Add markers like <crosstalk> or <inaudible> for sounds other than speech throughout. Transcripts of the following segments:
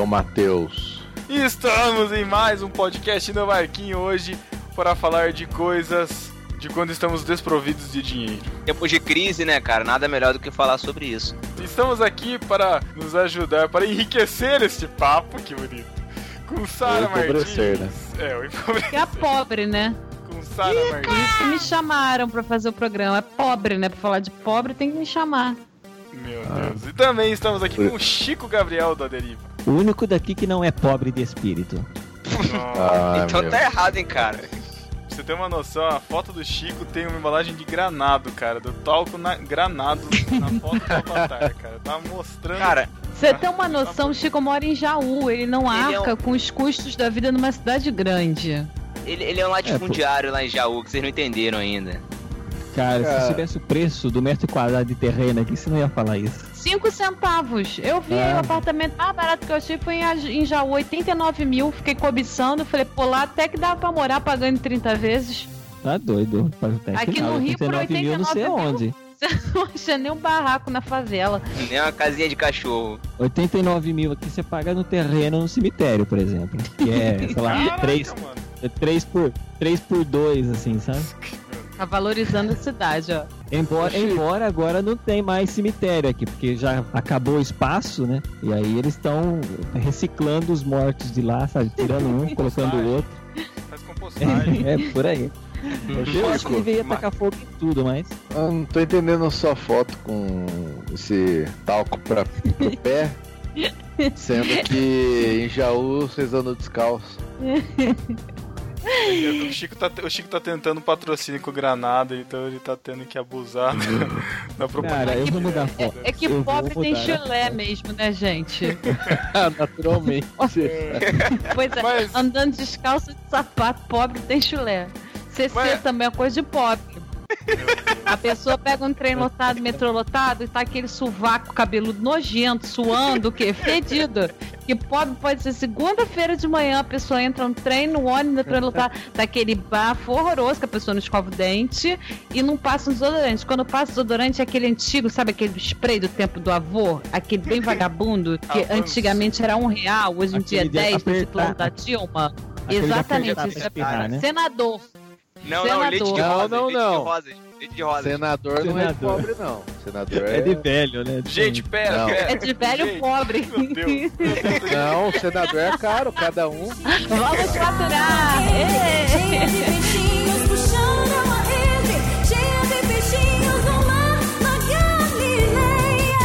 é o Matheus. E estamos em mais um podcast no Marquinho hoje para falar de coisas de quando estamos desprovidos de dinheiro. Tempos de crise, né, cara? Nada melhor do que falar sobre isso. Estamos aqui para nos ajudar, para enriquecer este papo, que bonito. Com Sara Martins. Né? É, o empobrecer. Que é pobre, né? Com Sara Martins. Por isso que me chamaram pra fazer o programa. É pobre, né? Pra falar de pobre tem que me chamar. Meu Deus. E também estamos aqui com o Chico Gabriel da Deriva. O único daqui que não é pobre de espírito. Nossa. então meu. tá errado, hein, cara. Pra você ter uma noção, a foto do Chico tem uma embalagem de granado, cara. Do talco na granado na foto do Avatar, cara. Tá mostrando. Cara, Você tem uma noção, o Chico mora em Jaú. Ele não Ele é arca um- com os custos da vida numa cidade grande. ele, ele é um latifundiário lá em Jaú, que vocês não entenderam ainda. Cara, Cara. se soubesse o preço do metro quadrado de terreno aqui, você não ia falar isso. Cinco centavos. Eu vi Ah. o apartamento mais barato que eu achei foi em Jaú, 89 mil. Fiquei cobiçando. Falei, pô, lá até que dava pra morar pagando 30 vezes. Tá doido. Até Aqui no Rio, por 89 mil, não sei 89 mil. onde. <laughs> Você não acha nem um barraco na favela. Nem uma casinha de cachorro. 89 mil aqui você paga no terreno no cemitério, por exemplo. Que é, sei lá, Caraca, 3, mano. é 3 por 3 por 2, assim, sabe? Tá valorizando a cidade, ó. Embora, embora agora não tem mais cemitério aqui, porque já acabou o espaço, né? E aí eles estão reciclando os mortos de lá, sabe? Tirando um, colocando o outro. Faz compostagem. <laughs> É, por aí. Eu acho que deveria Mas- tacar fogo em tudo, mas. Eu não tô entendendo a sua foto com esse talco pra, pro pé. <laughs> Sendo que em Jaú vocês andam descalço. <laughs> O Chico, tá, o Chico tá tentando patrocínio com granada, então ele tá tendo que abusar da, <laughs> da propaganda. Cara, eu vou mudar a É, foto. é que Eu pobre tem chulé mesmo, né, gente? <laughs> Naturalmente. <laughs> Pois é, Mas- andando descalço de sapato, pobre tem chulé. CC Mas- também é coisa de pobre. A pessoa pega um trem lotado, metrô lotado, e tá aquele sovaco cabeludo nojento, suando, o quê? Fedido. Que pobre pode ser segunda-feira de manhã, a pessoa entra no trem, no ônibus, no trem lotado, tá aquele bafo horroroso que a pessoa não escova o dente e não passa um desodorante. Quando passa desodorante é aquele antigo, sabe aquele spray do tempo do avô? Aquele bem vagabundo, que Avanço. antigamente era um real, hoje em dia é Aquele de 10, desse apertar. plano da Dilma. Aquele Exatamente, apertar é né? senador. Não, não, leite de Senador. rosa. Não, não, leite não. de rosas. Leite de rosas. Senador não é de Senador. pobre, não. Senador é. É de velho, né? Gente, pera, Não. pera. É de velho Gente, pobre. Meu Deus. Não, senador é caro, cada um. Vamos faturar! Ê! Cheia de peixinhos puxando a rede, cheia de peixinhos no mar na Galileia.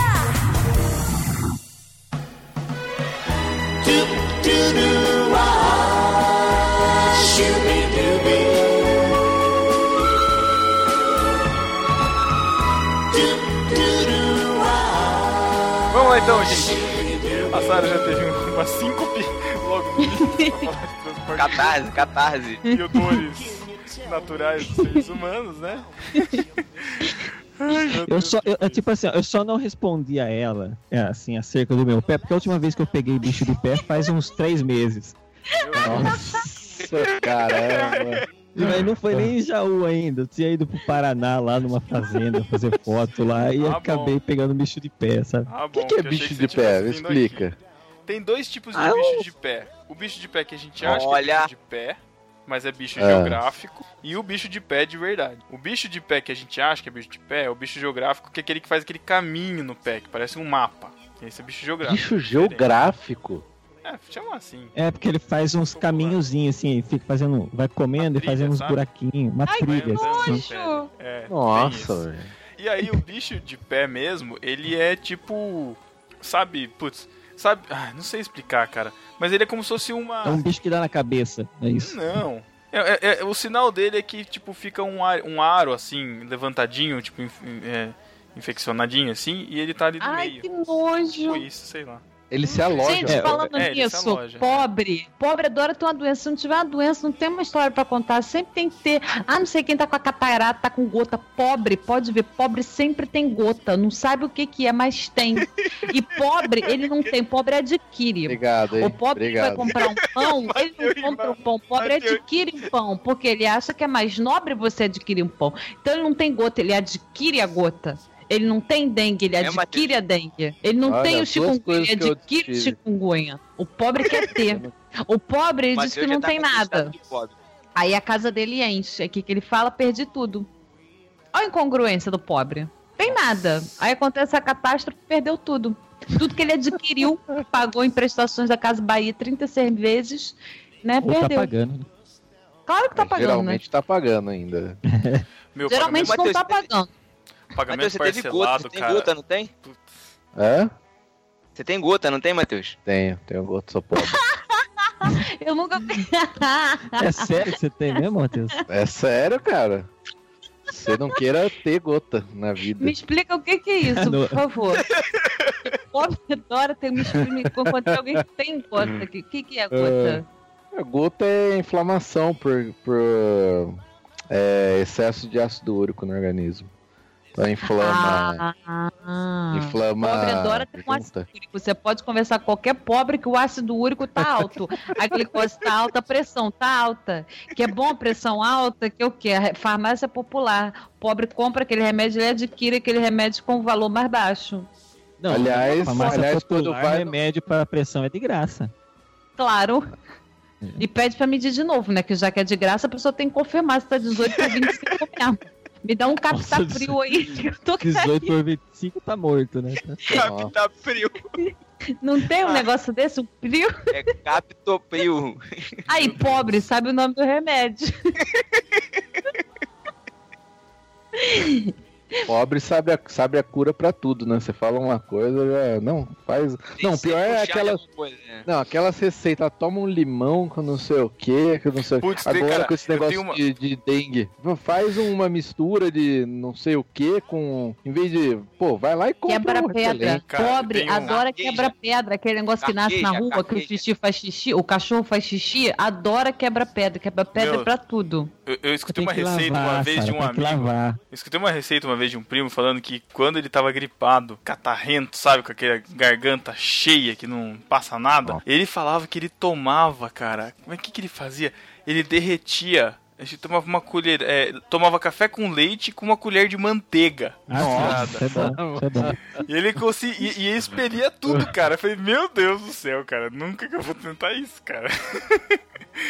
Vamos lá então, gente. A Sarah já teve um- uma síncope logo no início <laughs> Catarse, catarse. e odores naturais dos seres humanos, né? Ai, Eu só, eu, tipo assim, eu só não respondi a ela, é, assim, acerca do meu pé, porque a última vez que eu peguei bicho de pé faz uns três meses. Nossa, caramba. E aí não foi nem em Jaú ainda. Eu tinha ido pro Paraná, lá numa fazenda, fazer foto lá, e Ah, bom. acabei pegando bicho de pé, sabe? Ah, O que, que é bicho você de pé? vindo Explica. aqui. Tem dois tipos de Ah, bicho de pé. O bicho de pé que a gente acha que é Olha. bicho de pé, mas é bicho Ah. geográfico, e o bicho de pé de verdade. O bicho de pé que a gente acha que é bicho de pé é o bicho geográfico, que é aquele que faz aquele caminho no pé, que parece um mapa. Esse é bicho geográfico. Bicho geográfico. É, chama assim. É, porque ele faz uns caminhozinhos assim, ele fica fazendo. Vai comendo Uma e fazendo uns sabe? buraquinhos, uma Ai, trilha. que assim. nojo! É, Nossa, isso. velho. E aí o bicho de pé mesmo, ele é tipo. Sabe, putz, sabe. Ah, não sei explicar, cara. Mas ele é como se fosse uma. É um bicho que dá na cabeça, é isso. Não. É, é- é- o sinal dele é que, tipo, fica um, ar- um aro, assim, levantadinho, tipo, inf- é, infeccionadinho, assim, e ele tá ali no Ai, meio. que Tipo nojo! isso, sei lá. Ele se aloja. Gente, É, falando é, nisso, pobre, pobre adora ter uma doença. Se não tiver uma doença, não tem uma história pra contar. Sempre tem que ter. Ah, não sei quem tá com a catarata, tá com gota. Pobre, pode ver, pobre sempre tem gota. Não sabe o que que é, mas tem. E pobre, ele não tem. Pobre adquire. Obrigado, hein? O pobre que vai comprar um pão, <laughs> ele não compra um pão. O pobre adquire um pão, porque ele acha que é mais nobre você adquirir um pão. Então ele não tem gota, ele adquire a gota. Ele não tem dengue, ele É, adquire a dengue. Ele não Olha, tem o chikungunya, ele adquire tive. chikungunya. O pobre quer <laughs> ter. O pobre ele diz que não tava tem nada. Aí a casa dele enche. Aqui que ele fala, perdi tudo. Olha a incongruência do pobre. Tem nada. Aí acontece a catástrofe, perdeu tudo. Tudo que ele adquiriu, <laughs> pagou em prestações da Casa Bahia 36 vezes, né? Ou tá Perdeu. pagando. né? Claro que tá pagando, né? Geralmente tá pagando ainda. <laughs> Meu Geralmente não Matheus, tá você teve- pagando. Pagamento, pagamento você teve gota, parcelado, você tem cara. gota, não tem? É? Você tem gota, não tem, Matheus? Tenho, tenho gosto, sou pobre. <laughs> Eu nunca. <laughs> É sério que você tem mesmo, Matheus? É sério, cara. Você não queira ter gota na vida. Me explica o que, que é isso, No- por favor. <laughs> Pobre adora ter me tem alguém que tem gota aqui. O que, que é gota? A gota é inflamação por, por é, excesso de ácido úrico no organismo. Então inflama. Ah, inflama. Pobre adora ter um ácido úrico. Você pode conversar com qualquer pobre que o ácido úrico tá alto. A glicose tá alta, a pressão tá alta. Que é bom a pressão alta, que é o quê? A farmácia popular. O pobre compra aquele remédio, ele adquire aquele remédio com valor mais baixo. Não, Aliás- farmácia aliás, quando vai remédio para pressão é de graça. Claro. E pede pra medir de novo, né? Que já que é de graça, a pessoa tem que confirmar se tá 18 ou 25 mesmo. Me dá um capta Nossa, frio aí. eu tô 18 por 25 tá morto, né? Capta frio. Não tem um negócio desse? Um frio? É capto frio. Aí, pobre, sabe o nome do remédio. <laughs> Pobre sabe a, sabe a cura pra tudo, né? Você fala uma coisa, já. Não, faz. Tem Não, pior é aquela. coisa, né? Não, aquelas receitas, toma um limão com não sei o que, que não sei o Putz, que. tem, Agora cara, com esse negócio uma- de, de dengue. Faz uma mistura de não sei o que com. Em vez de. Pô, vai lá e compra Quebra um pedra. Cara, Pobre um- adora Carqueja. quebra pedra. Aquele negócio que nasce na Carqueja, rua, que o xixi faz xixi, o cachorro faz xixi, adora quebra pedra. Quebra pedra Meu, pra tudo. Eu, eu escutei uma receita lavar, uma vez Sara, de um amigo. lavar. Eu escutei uma receita uma vez de um primo falando que quando ele tava gripado, catarrento, sabe, com aquela garganta cheia que não passa nada, ele falava que ele tomava, cara. Como é que, que ele fazia? Ele derretia. A gente tomava uma colher, é, tomava café com leite com uma colher de manteiga. Ah, Nossa. é bom, isso é bom. <laughs> E ele conseguia, e, e expelia tudo, cara. Eu falei, meu Deus do céu, cara, nunca que eu vou tentar isso, cara.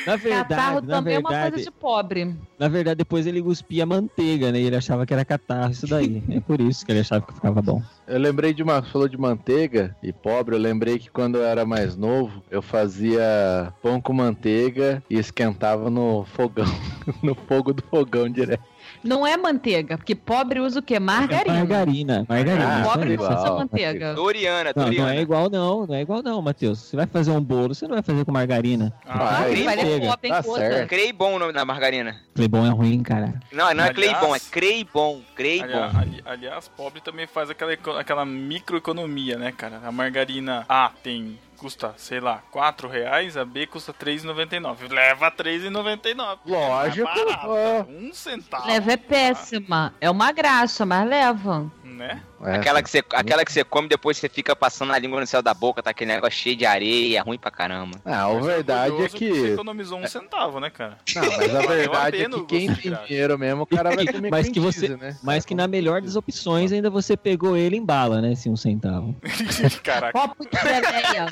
Na Catarro verdade, na também é uma coisa verdade, de pobre. na verdade, depois ele cuspia manteiga, né? E ele achava que era catarro isso daí. É por isso que ele achava que ficava bom. Eu lembrei de uma. Falou de manteiga e pobre. Eu lembrei que quando eu era mais novo, eu fazia pão com manteiga e esquentava no fogão. <laughs> <laughs> no fogo do fogão direto. Não é manteiga, porque pobre usa o quê? Margarina. Margarina, margarina. Ah, pobre igual. usa manteiga. Doriana, Não, Doriana. não é igual não, não é igual não, Matheus. Você vai fazer um bolo, você não vai fazer com margarina. Ah, manteiga. levar pobre Tá certo. Creibon o nome da margarina. Clebon é ruim, cara. Não, não é Cleibon, é Creibon. Creibon. aliás, ali- aliás, pobre também faz aquela, aquela microeconomia, né, cara? A margarina A tem custa, sei lá, 4 reais, a B custa 3,99. Leva 3,99. Lógico, É barato, ó. Um centavo. Leva é péssima. É uma graxa, mas leva. Né? É, Aquela que, você, aquela que você come depois você fica passando a língua no céu da boca, tá aquele negócio cheio de areia, ruim pra caramba. Ah, a verdade é que. Você economizou um centavo, né, cara? Não, mas a <laughs> verdade é que quem tem dinheiro mesmo, o cara vai comer <laughs> Mas que você- né? Mas que na melhor das opções ainda você pegou ele em bala, né? Esse um centavo. <laughs> Caraca, Copo de geleia.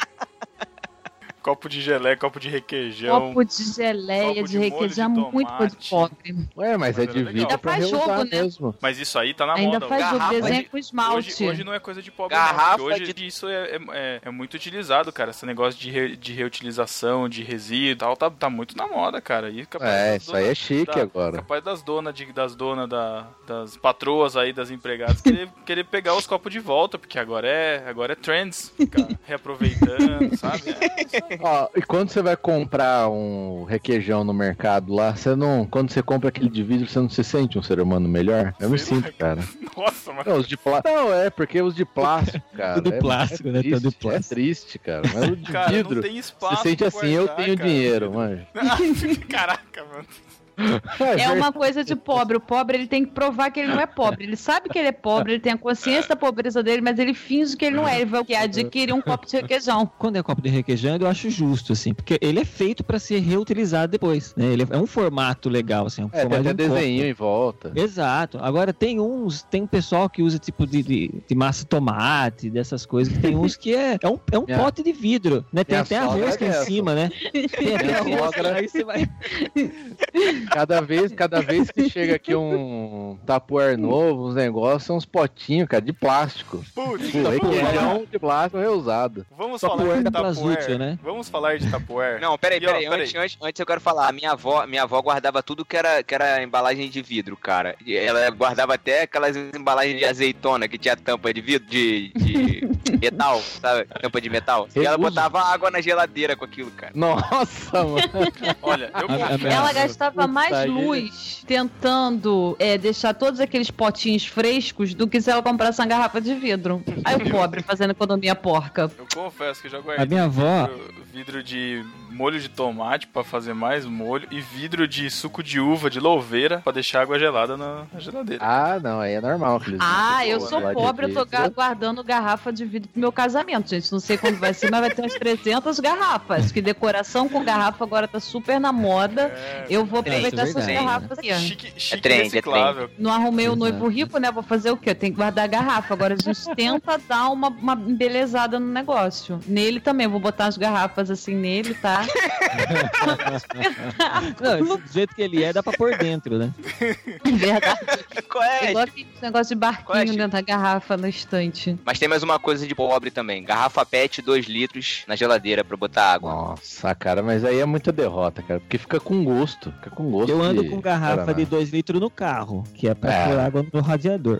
Copo de gelé, copo de requeijão. Copo de geleia, copo de de requeijão, de muito coisa de pobre. Ué, mas, Mas é de Ainda pra faz jogo, né? mesmo. Mas isso aí tá na Ainda moda. faz jogo, Garrafa desenha de- com esmalte. Hoje, hoje não é coisa de pobre, Garrafa não. porque Hoje de- isso é, é, é- é muito utilizado, cara. Esse negócio de, re- de reutilização, de resíduo e tal, tá, tá muito na moda, cara. E capaz É, isso aí é chique da- agora. Capaz das donas, de, das donas da, das patroas aí, das empregadas, querer, <laughs> querer pegar os copos de volta, porque agora é, agora é trends. Ficar reaproveitando, sabe? <laughs> É, isso aí. Ó, e quando você vai comprar um requeijão no mercado lá, você não. Quando você compra aquele de vidro, você não se sente um ser humano melhor? Eu me Sei lá, sinto, cara. <laughs> Nossa, mas Não, os de plástico. Não, é, porque os de plástico, <laughs> cara. Tudo é- plástico, é né? Tudo triste, plástico. É triste, cara. Mas o de cara, vidro. não tem espaço Você sente assim, eu guardar, tenho cara. dinheiro, mano. <laughs> Caraca, mano. É uma coisa de pobre. O pobre ele tem que provar que ele não é pobre. Ele sabe que ele é pobre, ele tem a consciência da pobreza dele, mas ele finge que ele não é. Ele vai adquirir um copo de requeijão. Quando é copo de requeijão, eu acho justo, assim, porque ele é feito pra ser reutilizado depois, né? Ele é um formato legal, assim, é um É, tem formato até de um copo. desenho em volta. Exato. Agora tem uns, tem um pessoal que usa tipo de, de, de massa tomate, dessas coisas. que Tem uns que é, é um, é um Minha- pote de vidro, né? Tem minha até sogra arroz que é é em essa. cima, né? Tem até sogra- aí você vai. <laughs> Cada vez, cada vez que chega aqui um tapuer novo, uns negócios, são uns potinhos, cara, de plástico. Putz, requeijão de plástico reusado. vamos Tapuer falar de Tapuer. Né? Vamos falar de Tapuer. Não, peraí, E, ó, peraí. Antes, antes, antes eu quero falar. A minha avó, minha avó guardava tudo que era, que era embalagem de vidro, cara. E Ela guardava até aquelas embalagens de azeitona que tinha tampa de vidro, de, de <laughs> metal, sabe? Tampa de metal. E ela botava água na geladeira com aquilo, cara. Nossa, mano. Olha, eu Ela gastava mais luz tentando é, deixar todos aqueles potinhos frescos do que se ela comprasse uma garrafa de vidro. Aí o <laughs> pobre fazendo economia porca. Eu confesso que já guardei A minha avó, vidro, de molho de tomate pra fazer mais molho e vidro de suco de uva de louveira pra deixar água gelada na geladeira. Ah, não, aí é normal. Ah, eu sou pobre, eu tô guardando garrafa de vidro pro meu casamento, gente. Não sei quando vai ser, mas vai ter umas 300 garrafas. Que decoração com garrafa agora tá super na moda. É, Eu vou É, aproveitar é essas garrafas aqui. chique, chique trend, é reciclável. Não arrumei o noivo rico, né? Vou fazer o quê? Eu tenho que guardar a garrafa. Agora <laughs> a gente tenta dar uma, uma embelezada no negócio. Nele também, vou botar as garrafas assim nele, tá? <laughs> não, do jeito que ele é, dá pra pôr dentro, né? <laughs> Verdade. Qual é? Igual aquele negócio de Qual é, barquinho Chico? dentro da garrafa na estante. Mas tem mais uma coisa de pobre também. Garrafa PET 2 litros na geladeira pra botar água. Nossa, cara, mas aí é muita derrota, cara. Porque fica com gosto. Fica com gosto. Eu ando de com garrafa Guaraná. de 2 litros no carro, que é pra É. pôr água no radiador.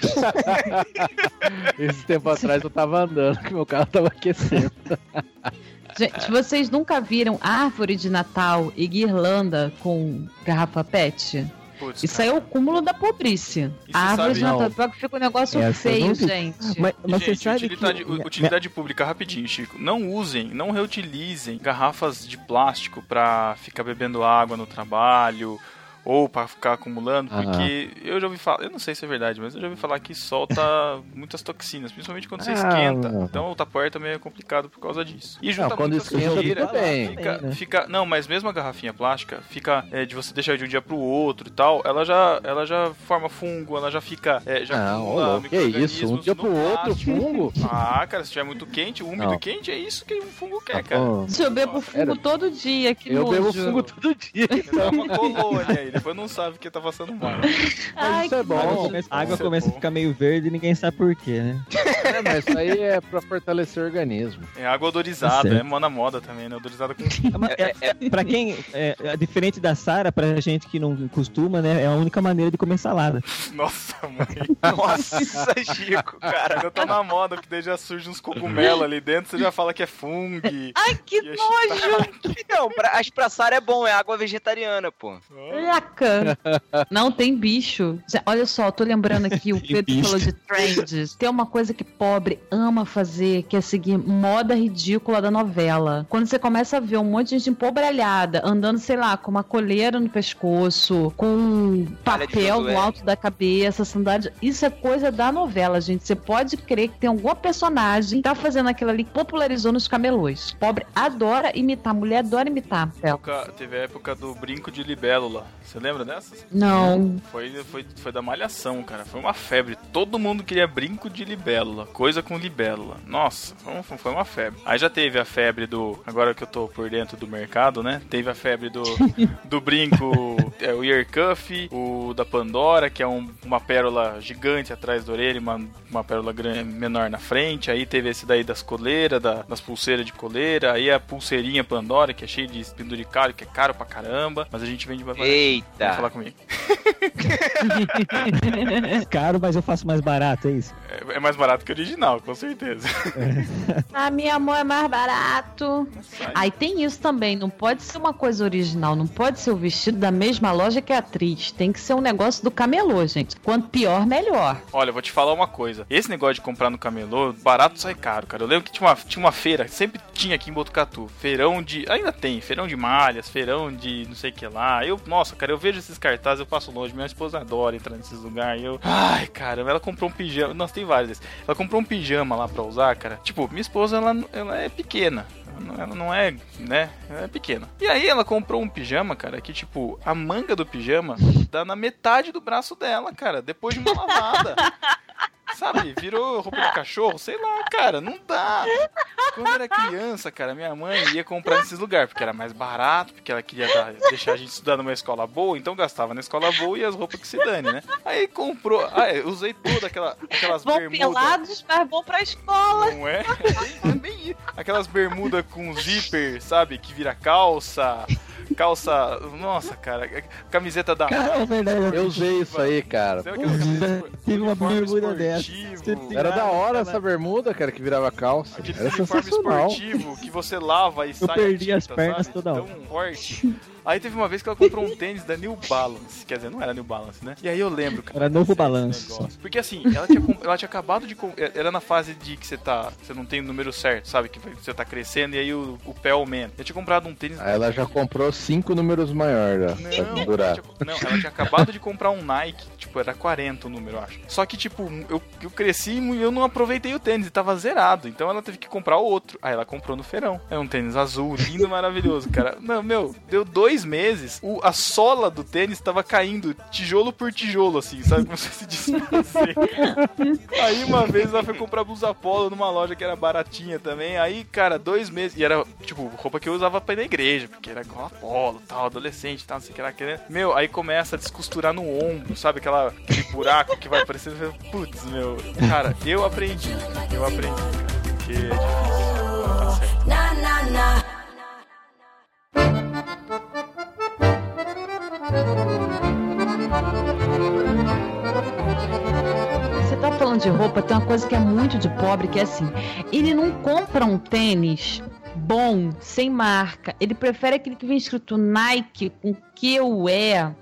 <laughs> Esse tempo atrás eu tava andando, que meu carro tava aquecendo. <laughs> Gente, vocês nunca viram árvore de Natal e guirlanda com garrafa PET? Putz, Isso aí é o cúmulo da pobrice. E você A árvore sabe- de Natal fica um negócio Essa feio, não gente. Mas, mas Gente, você sabe utilidade, que... utilidade pública, rapidinho, Chico. Não usem, não reutilizem garrafas de plástico pra ficar bebendo água no trabalho ou pra ficar acumulando, Ah. porque eu já ouvi falar, eu não sei se é verdade, mas eu já ouvi falar que solta <laughs> muitas toxinas, principalmente quando você Ah, esquenta. não. Então o Tupperware também é complicado por causa disso. E junta Não, quando esquenta, sujeira, bem. Fica, Também, né? fica- não, mas mesmo a garrafinha plástica, fica é, de você deixar de um dia pro outro e tal, ela já, ela já forma fungo, ela já fica, é, já Não, acumula que isso? Um dia no pro outro, plástico. fungo? Ah, cara, se tiver muito quente, úmido Não. e quente, é isso que um fungo quer, Tá cara. bom. Se eu bebo fungo Era- todo dia, que Eu nojo. bebo fungo todo dia. Dá uma colônia aí, depois não sabe que tá passando mal. Ai, isso é que bom. A água nojo. começa, a água Isso é começa a ficar meio verde e ninguém sabe por quê, né? É, mas isso aí é pra fortalecer o organismo. É água odorizada, Tá é mó na moda também, né? Odorizada com. É, é, pra quem, é, é diferente da Sara, pra gente que não costuma, né? É a única maneira de comer salada. Nossa, mãe. Nossa, Chico, cara. Ainda tá na moda, porque daí já surge uns cogumelos ali dentro, você já fala que é fungo. Ai, que nojo! Não, pra, as pra Sara é bom, é água vegetariana, pô. Laca. Não tem bicho. Olha só, tô lembrando aqui, o Pedro bicho. falou de trends. Tem uma coisa que pobre ama fazer, que é seguir moda ridícula da novela. Quando você começa a ver um monte de gente empobralhada, andando, sei lá, com uma coleira no pescoço, com um papel no alto da cabeça, sandália. Isso é coisa da novela, gente. Você pode crer que tem alguma personagem que tá fazendo aquilo ali que popularizou nos camelôs. Pobre adora imitar, mulher adora imitar. Época- teve a época do brinco de libélula. Você lembra dessas? Não. Foi, foi, foi da malhação, cara. Foi uma febre. Todo mundo queria brinco de libélula. Coisa com libélula. Nossa, foi, um- foi uma febre. Aí já teve a febre do. Agora que eu tô por dentro do mercado, né? Teve a febre do, <laughs> do brinco, é, o ear cuff, o da Pandora, que é um- uma pérola gigante atrás da orelha, e uma, uma pérola gran- menor na frente. Aí teve esse daí das coleiras, da- das pulseiras de coleira. Aí a pulseirinha Pandora, que é cheia de penduricalho, que é caro pra caramba. Mas a gente vende pra Vamos Eita. falar comigo. <laughs> Caro, mas eu faço mais barato, é isso? É, é mais barato que o original, com certeza. Ah, minha amor é mais barato. Aí tem isso também, não pode ser uma coisa original, não pode ser o vestido da mesma loja que a atriz. Tem que ser um negócio do camelô, gente. Quanto pior, melhor. Olha, eu vou te falar uma coisa. Esse negócio de comprar no camelô, barato sai caro, cara. Eu lembro que tinha uma, tinha uma feira, sempre tinha aqui em Botucatu. Feirão de. Ainda tem, feirão de malhas, feirão de não sei o que lá. Eu, nossa, cara, eu vejo esses cartazes, eu passo longe. Minha esposa adora entrar nesses lugares. Eu. Ai, caramba, ela comprou um pijama. Nossa, tem vários desses. Ela comprou um pijama lá pra usar, cara. Tipo, minha esposa, ela, ela é pequena. Ela não- Ela não é, né? Ela é pequena. E aí ela comprou um pijama, cara, que tipo, a manga do pijama dá na metade do braço dela, cara, depois de uma lavada. <laughs> Sabe, virou roupa de cachorro, sei lá, cara, não dá. Quando eu era criança, cara, minha mãe ia comprar nesses lugares, porque era mais barato, porque ela queria dar- deixar a gente estudar numa escola boa, então gastava na escola boa e as roupas que se dane, né? Aí comprou, ah, eu usei toda aquela, aquelas Vão bermudas. pelados, mas vão pra escola. Não é? É bem isso. Aquelas bermudas com zíper, sabe? Que vira calça. Calça. Nossa, cara. Camiseta da. Cara, é verdade. Eu usei isso aí, cara. Tive uma bermuda dessa. Era da hora essa bermuda, cara, que virava calça. Aquele Era uniforme sensacional. esportivo que você lava e Eu sai. a perdi as tinta, pernas sabe? toda hora. Tão forte. <laughs> Aí teve uma vez que ela comprou um tênis da New Balance. Quer dizer, não era New Balance, né? E aí eu lembro, cara. Era novo Balance. Porque assim, ela tinha, ela tinha acabado de. Era na fase de que você tá. Você não tem o número certo, sabe? Que você tá crescendo e aí o, o pé aumenta. Eu tinha comprado um tênis. Aí ela já comprou cinco números maiores, pra Não, pendurar. ela tinha, não, ela tinha acabado de comprar um Nike, tipo, era 40 o número, eu acho. Só que, tipo, eu, eu cresci e eu não aproveitei o tênis, e tava zerado. Então ela teve que comprar outro. Aí ela comprou no feirão. É um tênis azul, lindo, maravilhoso, cara. Não, meu, deu dois meses, o, a sola do tênis tava caindo, tijolo por tijolo, assim, sabe? Como se se desfazer. <laughs> Aí uma vez ela foi comprar blusa polo numa loja que era baratinha também. Aí, cara, dois meses. E era, tipo, roupa que eu usava pra ir na igreja, porque era igual a polo, tal, adolescente, tal, não sei o que era. que- Meu, aí começa a descosturar no ombro, sabe? Aquela, aquele buraco que vai aparecendo. Putz, meu. Cara, eu aprendi. Eu aprendi, cara. Porque é difícil. Tá certo. Na na na. Você tá falando de roupa, tem uma coisa que é muito de pobre, que é assim, ele não compra um tênis bom, sem marca. Ele prefere aquele que vem escrito Nike com QE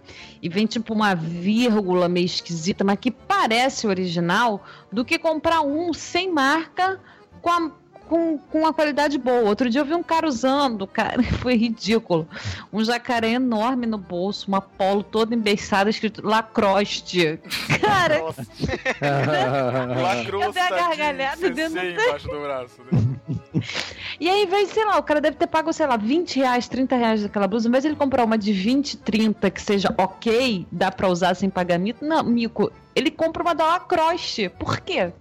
e vem tipo uma vírgula meio esquisita, mas que parece original, do que comprar um sem marca com a com, com uma qualidade boa. Outro dia eu vi um cara usando, cara, <laughs> foi ridículo. Um jacaré enorme no bolso, uma polo toda embeiçada, escrito Lacroste. <laughs> Cara, <laughs> dei a gargalhada de dentro do CC embaixo do braço, né? E aí, em vez, sei lá, o cara deve ter pago, sei lá, 20 reais, 30 reais daquela blusa. Em vez de ele comprar uma de 20, 30, que seja ok, dá pra usar sem pagamento. Não, Mico, ele compra uma da Lacroste. Por quê?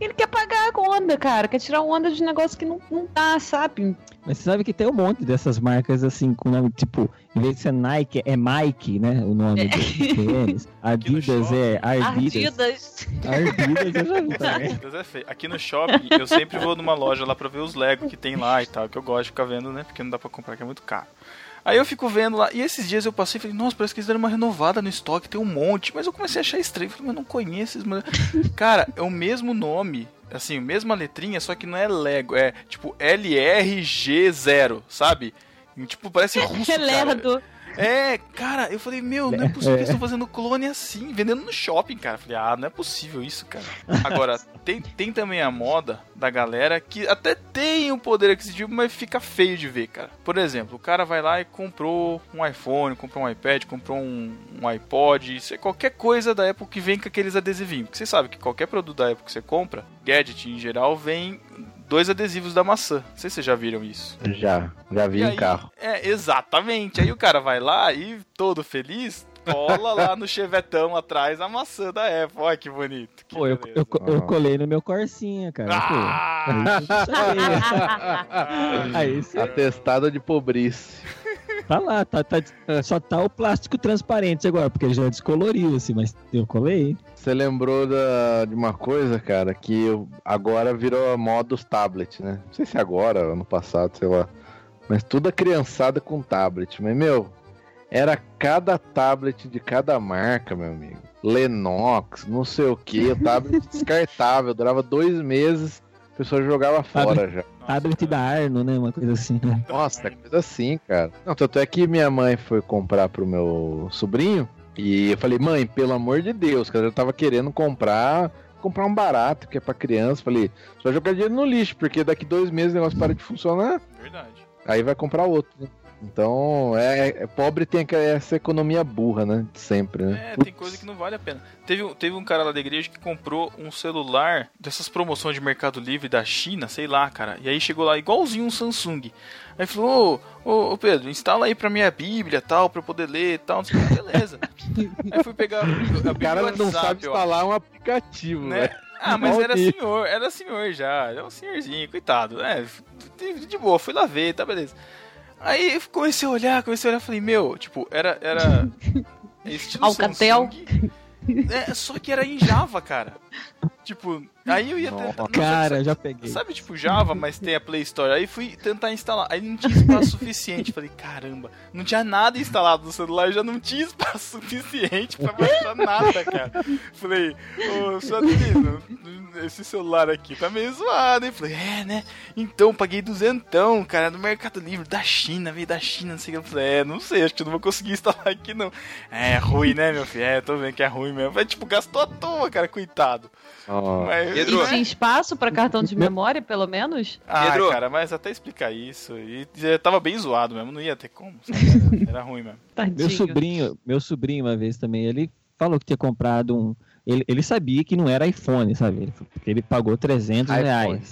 Ele quer pagar a onda, cara. Quer tirar onda de negócio que não, não dá, sabe? Mas você sabe que tem um monte dessas marcas assim, com nome tipo, em vez de ser Nike, é Mike, né? O nome do tênis. <laughs> Adidas é Ardidas. Ardidas. Ardidas eu já vi também. Deus é feio. Aqui no shopping, eu sempre vou numa loja lá pra ver os Lego que tem lá e tal, que eu gosto de ficar vendo, né? Porque não dá pra comprar, que é muito caro. Aí eu fico vendo lá, e esses dias eu passei e falei, nossa, parece que eles deram uma renovada no estoque, tem um monte, mas eu comecei a achar estranho, falei, mas não conheço esses. mano." <laughs> Cara, é o mesmo nome, assim, a mesma letrinha, só que não é Lego, é tipo LRG0, sabe? E, Tipo, parece <laughs> russo, cara. Relerdo. É, cara, eu falei, meu, não é possível que eles estão fazendo clone assim, vendendo no shopping, cara. Falei, ah, não é possível isso, cara. Agora, <laughs> tem, tem também a moda da galera que até tem o poder aquisitivo, mas fica feio de ver, cara. Por exemplo, o cara vai lá e comprou um iPhone, comprou um iPad, comprou um, um iPod, isso é qualquer coisa da Apple que vem com aqueles adesivinhos. Porque você sabe que qualquer produto da Apple que você compra, gadget em geral, vem dois adesivos da maçã. Não sei se vocês já viram isso. Já, já vi E em aí- carro. É, exatamente. Aí o cara vai lá e, todo feliz, cola lá no chevetão atrás a maçã da Apple. Olha que bonito. Que Pô, eu, eu, eu colei no meu Corsinha, cara. Ah! Pô, <laughs> aí você Atestado de pobrice. Tá lá, tá, tá- só tá o plástico transparente agora, porque ele já descoloriu, assim, mas eu colei. Você lembrou da- de uma coisa, cara, que agora virou a moda dos tablets, né? Não sei se agora, ano passado, sei lá. Mas toda criançada com tablet. Mas, meu, Era cada tablet de cada marca, meu amigo. Lenox, não sei o que, tablet <laughs> descartável, durava dois meses, a pessoa jogava fora já. Tablet da Arno, né? Uma coisa assim, né? Nossa, é coisa assim, cara. Não, tanto é que minha mãe foi comprar pro meu sobrinho e eu falei, mãe, pelo amor de Deus, cara, eu tava querendo comprar, comprar um barato que é pra criança. Falei, vai jogar dinheiro no lixo, porque daqui dois meses o negócio para de funcionar, Verdade. aí vai comprar outro. né? Então, é, é- pobre tem essa economia burra, né? De sempre, né? É, tem coisa que não vale a pena. Teve, um- teve um cara lá da igreja que comprou um celular dessas promoções de Mercado Livre da China, sei lá, cara. E aí chegou lá igualzinho um Samsung. Aí falou, ô, ô, ô, Pedro, instala aí pra minha Bíblia tal, pra eu poder ler e tal. Não sei o que. Beleza. <laughs> aí fui pegar. O cara não sabe instalar um aplicativo, né? né? Ah, mas era senhor, era senhor já, era um senhorzinho, coitado. É, de, de boa, fui lá ver, tá beleza. Aí comecei a olhar, comecei a olhar, falei, meu, tipo, era. era <laughs> estilo Alcatel. Samsung. É, só que era em Java, cara. Tipo, aí eu ia tentar. Cara, sabe, já peguei. sabe, tipo, Java, mas tem a Play Store. Aí fui tentar instalar. Aí não tinha espaço <laughs> suficiente. Falei, caramba, não tinha nada instalado no celular, já não tinha espaço suficiente pra baixar nada, cara. Falei, ô, sua menina, esse celular aqui tá meio zoado, hein? Falei, é, né? Então, paguei duzentão, cara, no Mercado Livre, da China, veio da China, não sei o que. Eu falei, é, não sei, acho que eu não vou conseguir instalar aqui, não. É, ruim, né, meu filho? É, tô vendo que é ruim mesmo. Mas, tipo, gastou à toa, cara, coitado. Ó, Mas, Pedro. E tinha espaço pra cartão de memória, pelo menos? Ah, Pedro. cara, mas até explicar isso. E já tava bem zoado mesmo, não ia ter como. sabe? <laughs> Era, ruim mesmo. Tadinho. Meu sobrinho, meu sobrinho uma vez também, ele falou que tinha comprado um. Ele, ele sabia que não era iPhone, sabe? Ele, porque ele pagou 300 iPhone. reais.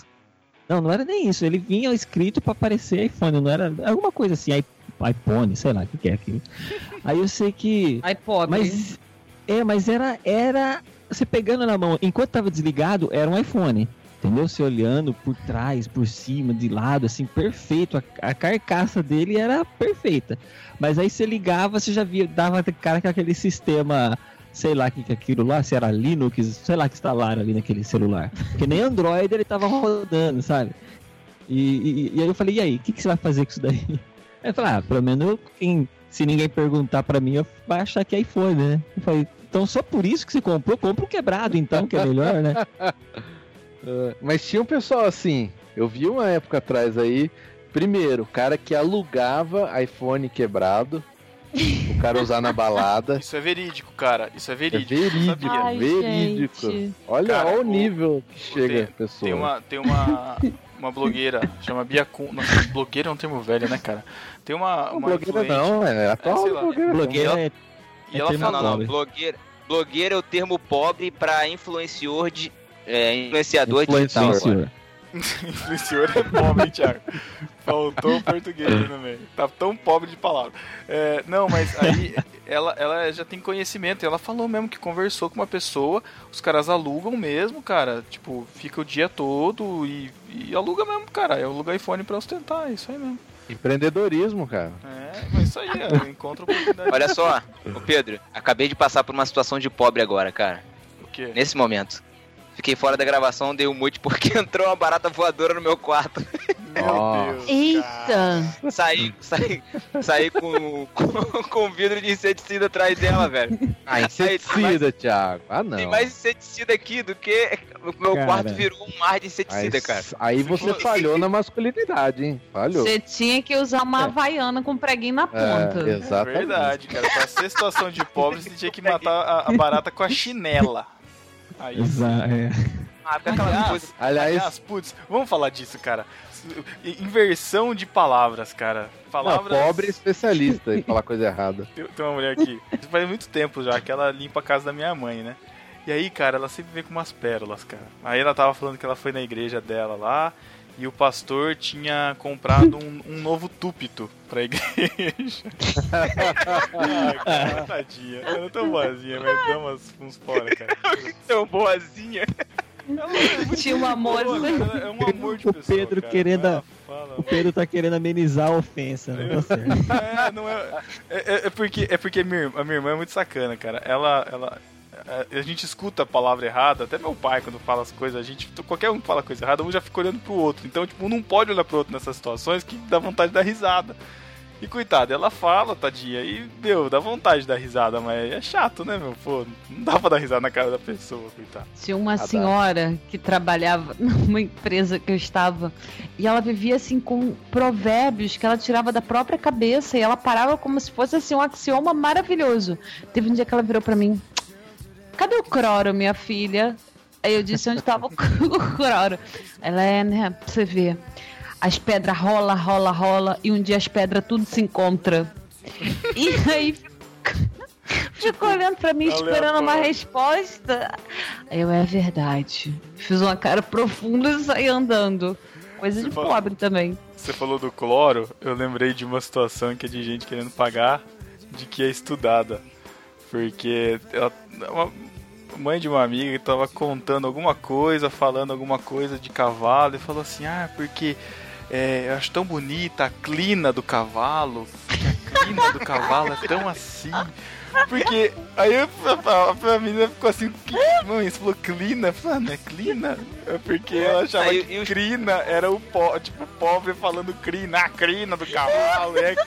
Não, não era nem isso. Ele vinha escrito pra aparecer iPhone, não era alguma coisa assim, iPhone, sei lá o que, que é aquilo. Aí eu sei que. <laughs> Pobre. Mas é, mas era era você pegando na mão, enquanto tava desligado, era um iPhone. Entendeu? Você olhando por trás, por cima, de lado, assim, perfeito. A, a carcaça dele era perfeita. Mas aí você ligava, você já via, dava cara com aquele sistema, sei lá o que que é aquilo lá, se era Linux, sei lá que instalaram ali naquele celular. Porque nem Android ele tava rodando, sabe? E, e- e aí eu falei, e aí, o que, que você vai fazer com isso daí? Aí eu falei, ah, pelo menos eu- quem- se ninguém perguntar pra mim, eu vai achar que é iPhone, né? Eu falei, então só por isso que você comprou, compra o quebrado então, que é melhor, né? <laughs> É, Mas tinha um pessoal assim, eu vi uma época atrás aí, primeiro, o cara que alugava iPhone quebrado, o cara usar na balada. <laughs> Isso é verídico, cara. Isso é É verídico. eu verídico. Ai, verídico. gente. Olha, Cara, olha o nível que chega a tem- pessoa. Tem uma, tem uma, <laughs> uma blogueira, chama Bia Kun. Nossa, blogueira é um termo velho, né, cara? Tem uma, Não, uma blogueira influente- não, é atual lá. blogueira. Blogueira é, E ela termo falou, Não, não, blogueira. Blogueira é o termo pobre pra influenciador de. É, influenciador Influenciador. digital. <laughs> Influenciador é pobre, hein, Thiago? Faltou o português aí no meio. Tá tão pobre de palavra. É, não, mas aí <laughs> ela, ela já tem conhecimento. Ela falou mesmo que conversou com uma pessoa. Os caras alugam mesmo, cara. Tipo, fica o dia todo e, e aluga mesmo, cara. Aluga iPhone pra ostentar. É isso aí mesmo. Empreendedorismo, cara. É, mas isso aí, é, encontra oportunidade. Olha só, ô Pedro, acabei de passar por uma situação de pobre agora, cara. O quê? Nesse momento. Fiquei fora da gravação, dei um mute porque <laughs> entrou uma barata voadora no meu quarto. Meu. Deus. Eita! Saí, saí, saí com, com, com vidro de inseticida atrás dela, velho. Ah, inseticida, Thiago. Ah, não. Tem mais inseticida aqui do que o meu Cara. quarto virou um mar de Aí, inseticida, cara. aí você falhou na masculinidade, hein? Falhou. Você tinha que usar uma havaiana com preguinho na ponta. É, exatamente. Verdade, cara. Pra ser situação de pobre, você tinha que matar a, a barata com a chinela. Aí. Exa- é. Ah, Aliás, coisa. Aliás, aliás, putz, vamos falar disso, cara. Inversão de palavras, cara. não, Palavras. pobre é especialista em falar coisa errada. <laughs> Tem, tem uma mulher aqui, faz muito tempo já, que ela limpa a casa da minha mãe, né? E aí, cara, ela sempre vem com umas pérolas, cara. Aí ela tava falando que ela foi na igreja dela lá e o pastor tinha comprado um, um novo túpito pra igreja. <laughs> Cara, tadinha. Ela é tão boazinha, mas dá umas, uns fora, cara. <laughs> Tão boazinha. Ela é Tinha um amor, boa, né? É um amor de O pessoa, Pedro cara. querendo a- Ela fala, O Pedro tá querendo amenizar a ofensa, né? Tá certo. É, não é. É, é- é porque, é porque a, minha, irmã- a minha irmã é muito sacana, cara. Ela. ela a- a gente escuta a palavra errada, até meu pai, quando fala as coisas, a gente. Qualquer um que fala coisa errada, um já fica olhando pro outro. Então, tipo, um não pode olhar pro outro nessas situações que dá vontade de dar risada. E coitada, ela fala, tadinha, e, meu, dá vontade de dar risada, mas é chato, né, meu? Pô, não dá pra dar risada na cara da pessoa, coitada. Tinha uma senhora que trabalhava <laughs> numa empresa que eu estava e ela vivia assim com provérbios que ela tirava da própria cabeça e ela parava como se fosse assim um axioma maravilhoso. Teve um dia que ela virou pra mim: Cadê o Croro, minha filha? Aí eu disse onde estava o <laughs> Croro. Ela é, né? Pra você ver. As pedras rola, rola, rola e um dia as pedras tudo se encontra. E aí <laughs> ficou olhando pra mim, esperando uma resposta. Aí eu, é verdade. Fiz uma cara profunda e saí andando. Coisa Você de fala- pobre também. Você falou do cloro, eu lembrei de uma situação que é de gente querendo pagar de que é estudada. Porque ela, uma mãe de uma amiga que tava contando alguma coisa, falando alguma coisa de cavalo, e falou assim, ah, porque é, eu acho tão bonita a clina do cavalo, que a clina do cavalo é tão assim. Porque aí eu- a, a, a menina ficou assim, que, mãe, você falou clina? Eu falei, ah, não é clina? É porque ela achava Aí, que e os- crina era o po, tipo, pobre falando crina, a crina do cavalo, é <laughs>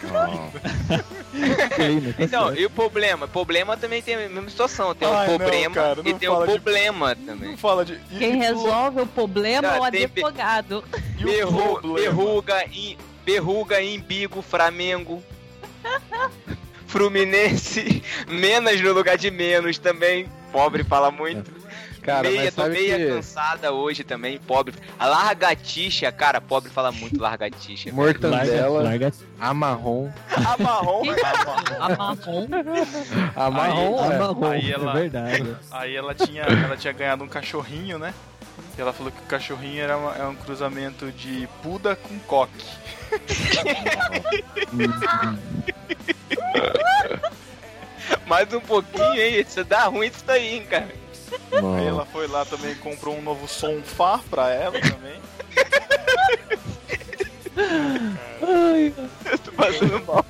crina. Então, e o problema? Problema também tem a mesma situação. Tem Ai, não, problema cara, e não tem o fala de- problema também. Não fala de. e- Quem e- resolve o problema é o Ah, advogado. e o problema? berruga, em, berruga, embigo, Flamengo. <laughs> Fluminense, menos no lugar de menos também. Pobre fala muito. Cara, meia, mas tô sabe meia que cansada hoje também, pobre. A largatixa, cara, pobre fala muito largatixa. Larga, mortandela, larga. amarrom. A marrom, A marrom. Amarrom, Aí- é. Amarrom, aí ela- é verdade. Aí ela tinha, ela tinha ganhado um cachorrinho, né? E ela falou que o cachorrinho era, uma- é um cruzamento de puda com coque. <laughs> mais um pouquinho, hein? Isso dá ruim isso daí, hein, cara. Aí ela foi lá também e comprou um novo sofá pra ela também. Ai, <laughs> Eu tô passando mal.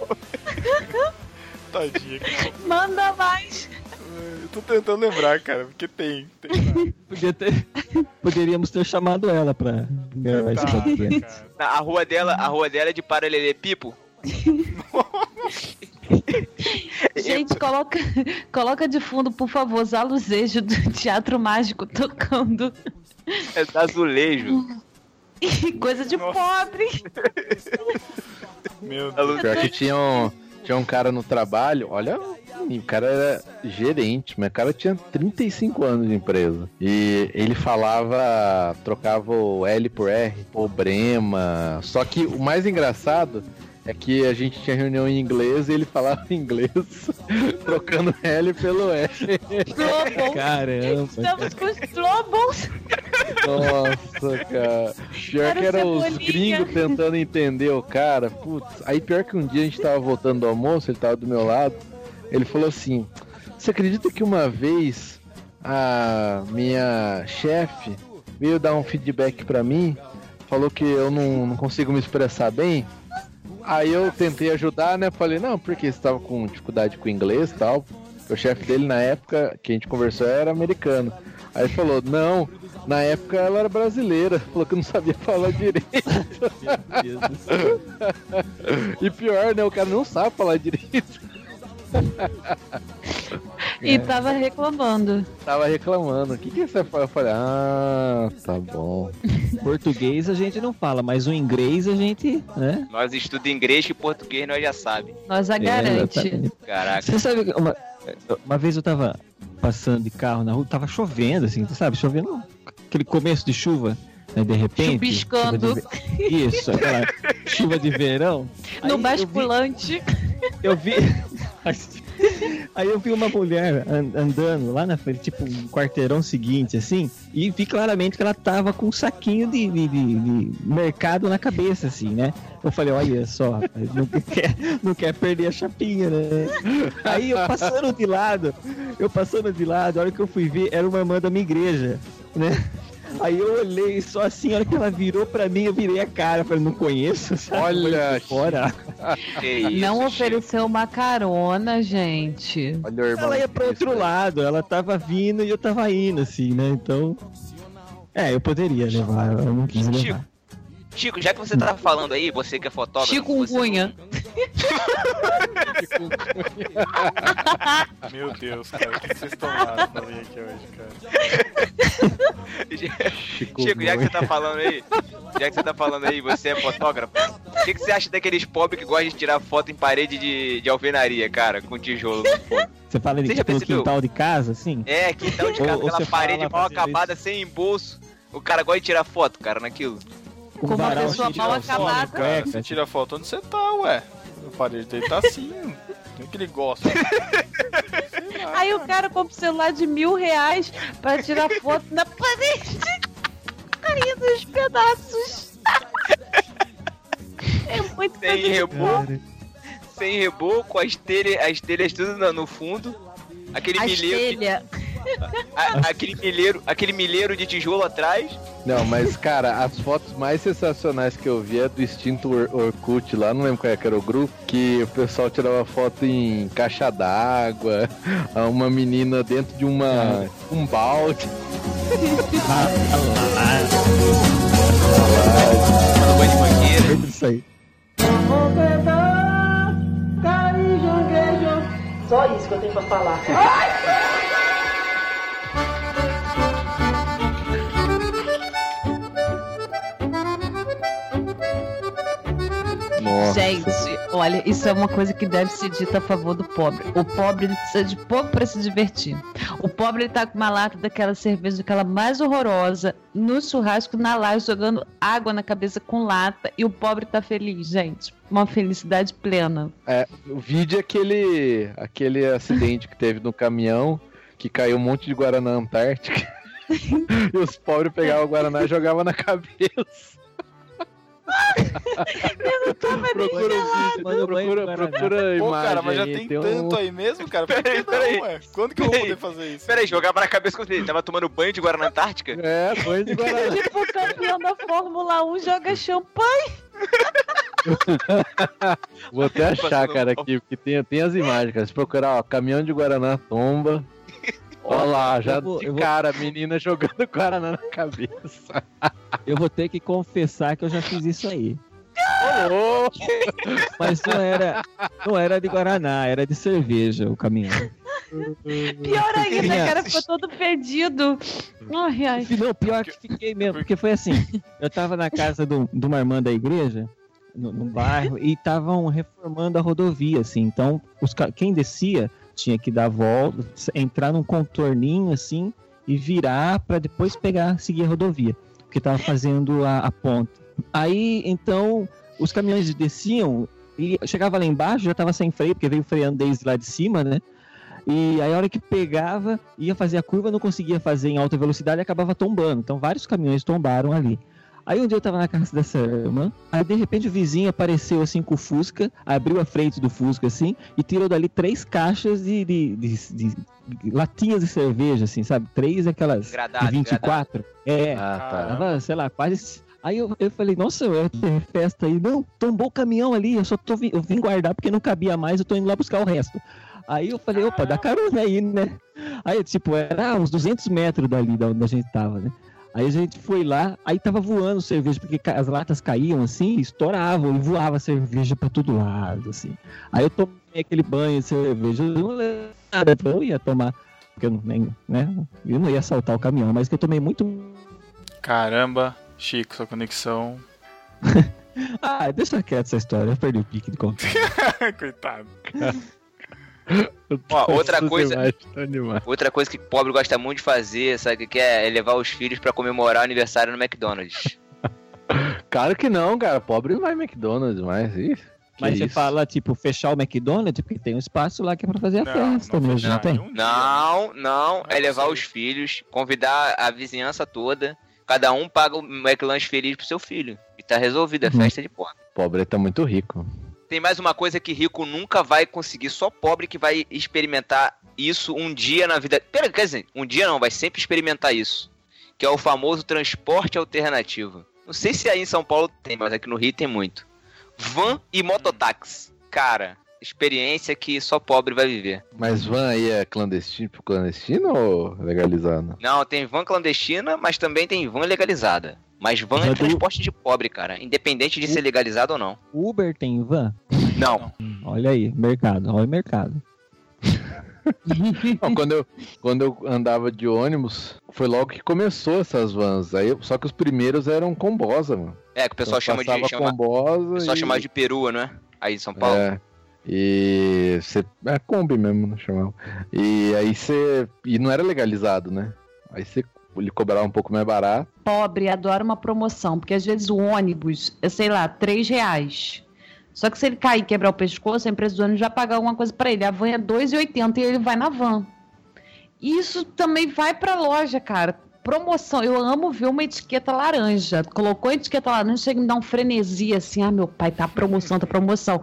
Tadinha. cara. Manda mais. Eu tô tentando lembrar, cara, porque tem. tem podia ter- poderíamos ter chamado ela pra gravar esse Caraca, podcast. A rua dela, a rua dela é de paralelepípedo. <laughs> Gente, coloca, coloca de fundo, por favor, os aluzejos do Teatro Mágico tocando. É azulejo. Coisa de Nossa. pobre. Meu Deus. Pior que tinha um, tinha um cara no trabalho, olha, o cara era gerente, mas o cara tinha 35 anos de empresa. E ele falava, trocava o L por R, problema. Só que o mais engraçado é que a gente tinha reunião em inglês e ele falava <laughs> inglês, <laughs> trocando L pelo R. Global. Caramba. Estamos com os Globals. Nossa, cara. Pior Era que o era os gringos tentando entender o cara. Putz, aí pior que um dia a gente tava voltando do almoço, ele tava do meu lado. Ele falou assim: Você acredita que uma vez a minha chefe veio dar um feedback pra mim? Falou que eu não, não consigo me expressar bem? Aí eu tentei ajudar, né? Falei, não, porque você tava com dificuldade com o inglês e tal. O chefe dele na época que a gente conversou era americano. Aí ele falou, não, na época ela era brasileira, <laughs> falou que não sabia falar direito. <laughs> E pior, né? O cara não sabe falar direito. <laughs> E tava reclamando. Tava reclamando. O que, que você fala? Eu falei, ah, tá bom. <laughs> Português a gente não fala, mas o inglês a gente, né? Nós estudamos inglês e português nós já sabe. Nós a É, garante. exatamente. Caraca. Você sabe, que uma, uma vez eu tava passando de carro na rua, tava chovendo, assim, tu sabe? Chovendo, aquele começo de chuva, né, de repente. Chupiscando. de Isso, aquela chuva de verão. No Aí eu vi- basculante. Eu vi. <laughs> Aí eu vi uma mulher an- andando lá na frente, tipo um quarteirão seguinte, assim, e vi claramente que ela tava com um saquinho de, de- de- de mercado na cabeça, assim, né? Eu falei, olha só, rapaz, não <laughs> quer, não quer perder a chapinha, né? Aí eu passando de lado, eu passando de lado, a hora que eu fui ver, era uma irmã da minha igreja, né? Aí eu olhei só assim, a hora que ela virou pra mim, eu virei a cara, falei, não conheço, sabe? Olha, Fora. Isso, Não Chico. ofereceu uma carona, gente. Olha irmão. Ela ia pro outro lado, ela tava vindo e eu tava indo, assim, né? Então. É, eu poderia levar, eu não quis levar. Chico, já que você tá falando aí, você que é fotógrafo. Chico você não- Meu Deus, cara, o que vocês tomaram pra vir aqui hoje, cara? Chico Chico, já que você tá falando aí, já que você tá falando aí, você é fotógrafo, o que, que você acha daqueles pobres que gostam de tirar foto em parede de, de alvenaria, cara, com tijolo no fundo? Você fala de Você já tipo, percebeu? quintal de casa, assim? É, quintal de casa, ou aquela parede mal acabada, sem embolso. O cara gosta de tirar foto, cara, naquilo. Com Com uma varal pessoa de mal acabada. Cara, cueca, você tira foto onde você tá, ué. A parede dele tá assim. <laughs> Tem que ele gosta. Lá, <laughs> Aí o cara compra um celular de mil reais pra tirar foto na parede. Carinha dos pedaços. É muito Sem de reboco, sem reboco, as telhas, as telhas tudo no, fundo. Aquele A milheiro, que- telha. A- aquele milheiro, aquele milheiro de tijolo atrás. Não, mas cara, as fotos mais sensacionais que eu vi é do extinto Or Orkut lá, não lembro qual é que era o grupo, que o pessoal tirava foto em caixa d'água, a uma menina dentro de uma um balde. Aí. Só isso que eu tenho pra falar. Nossa. Gente, olha, isso é uma coisa que deve ser dita a favor do pobre. O pobre ele precisa de pouco pra se divertir. O pobre ele tá com uma lata daquela cerveja, aquela mais horrorosa, no churrasco, na laje, jogando água na cabeça com lata, e o pobre tá feliz, gente. Uma felicidade plena. O vídeo é aquele, aquele acidente que teve no caminhão, que caiu um monte de Guaraná Antártica. <laughs> e os pobres pegavam o Guaraná e jogavam na cabeça. Procura o vídeo, Manda o banho procura, do Guaraná. procura a Pô, imagem cara, mas já aí, tem, tem um- tanto aí mesmo, cara? Por que Peraí, não, peraí. ué? Quando que eu vou Peraí. poder fazer isso? Pera aí, jogava na cabeça com ele. Tava tomando banho de Guaraná Antártica? É, banho de Guaraná. Tipo, o campeão da Fórmula 1 joga champanhe. Vou até achar, cara, aqui, porque tem, tem as imagens, cara. Se procurar, ó, caminhão de Guaraná tomba. Olha lá, já eu vou- de vou- cara, menina jogando Guaraná na cabeça. <laughs> Eu vou ter que confessar que eu já fiz isso aí. Mas não era, não era de Guaraná, era de cerveja o caminhão. Pior ainda, cara ficou todo perdido. Ai, ai. Não, pior que fiquei mesmo, porque foi assim, eu tava na casa do- de uma irmã da igreja, no, no bairro, e estavam reformando a rodovia, assim, então os, quem descia tinha que dar volta, entrar num contorninho, assim, e virar pra depois pegar, seguir a rodovia, porque tava fazendo a, a ponta. Aí, então, os caminhões desciam, e chegava lá embaixo, já tava sem freio, porque veio freando desde lá de cima, né? E aí a hora que pegava, ia fazer a curva, não conseguia fazer em alta velocidade e acabava tombando. Então vários caminhões tombaram ali. Aí um dia eu tava na casa dessa irmã, aí de repente o vizinho apareceu assim com o Fusca, abriu a frente do Fusca assim e tirou dali três caixas de, de, de- de- latinhas de cerveja, assim, sabe? Três aquelas Gradado, de 24. É, Ah, tá. Tava, sei lá, quase. Aí eu, eu falei, nossa, eu ter festa aí. Não, tombou o caminhão ali, eu só tô, eu vim guardar porque não cabia mais, eu tô indo lá buscar o resto. Aí eu falei, opa, dá carona aí, né? Aí, tipo, era uns 200 metros dali da onde a gente tava, né? Aí a gente foi lá, aí tava voando cerveja, porque as latas caíam assim, estouravam e voava cerveja pra todo lado, assim. Aí eu tomei aquele banho de cerveja, eu não nada, eu não ia tomar, porque eu não, nem, né? Eu não ia assaltar o caminhão, mas que eu tomei muito Caramba, Chico, sua conexão. <laughs> Ah, deixa quieto essa história, eu perdi o pique de contar. <laughs> Coitado. Ó, outra coisa- demais. Outra coisa que pobre gosta muito de fazer, sabe o que é? É levar os filhos pra comemorar o aniversário no McDonald's. <laughs> Claro que não, cara. Pobre não vai McDonald's mais. Que Mas você isso. fala, tipo, fechar o McDonald's, porque tem um espaço lá que é pra fazer a festa não, mesmo, não, não tem? um dia. Não, não, é É levar os filhos, convidar a vizinhança toda, cada um paga o McLanche feliz pro seu filho. E tá resolvido, é Uhum. festa de pobre. Pobre tá muito rico. Tem mais uma coisa que rico nunca vai conseguir, só pobre que vai experimentar isso um dia na vida. Pera, quer dizer, um dia não, vai sempre experimentar isso. Que é o famoso transporte alternativo. Não sei se aí em São Paulo tem, mas aqui no Rio tem muito. Van e mototáxi. Cara, experiência que só pobre vai viver. Mas van aí é clandestino, tipo clandestino ou legalizado? Não, tem van clandestina, mas também tem van legalizada. Mas van Já é do- transporte de pobre, cara. Independente de ser legalizado ou não. O Uber tem van? Não. Olha aí, mercado, olha o mercado. Não, quando, eu, quando eu andava de ônibus, foi logo que começou essas vans. Aí, só que os primeiros eram combosa, mano. É, que o pessoal Eu chama de. Chama, combosa. o pessoal e- chama de perua, não é? Aí em São Paulo. É. E você. É Kombi mesmo, não chamava. E aí você. E não era legalizado, né? Aí você ele cobrava um pouco mais barato. Pobre adora uma promoção, porque às vezes o ônibus é, sei lá, 3 reais. Só que se ele cair e quebrar o pescoço, a empresa do ônibus já paga alguma coisa pra ele. A van é 2,80 e ele vai na van. Isso também vai pra loja, cara. Promoção. Eu amo ver uma etiqueta laranja. Colocou a etiqueta laranja, chega e me dá um frenesi assim. Ah, meu pai, tá promoção, tá promoção.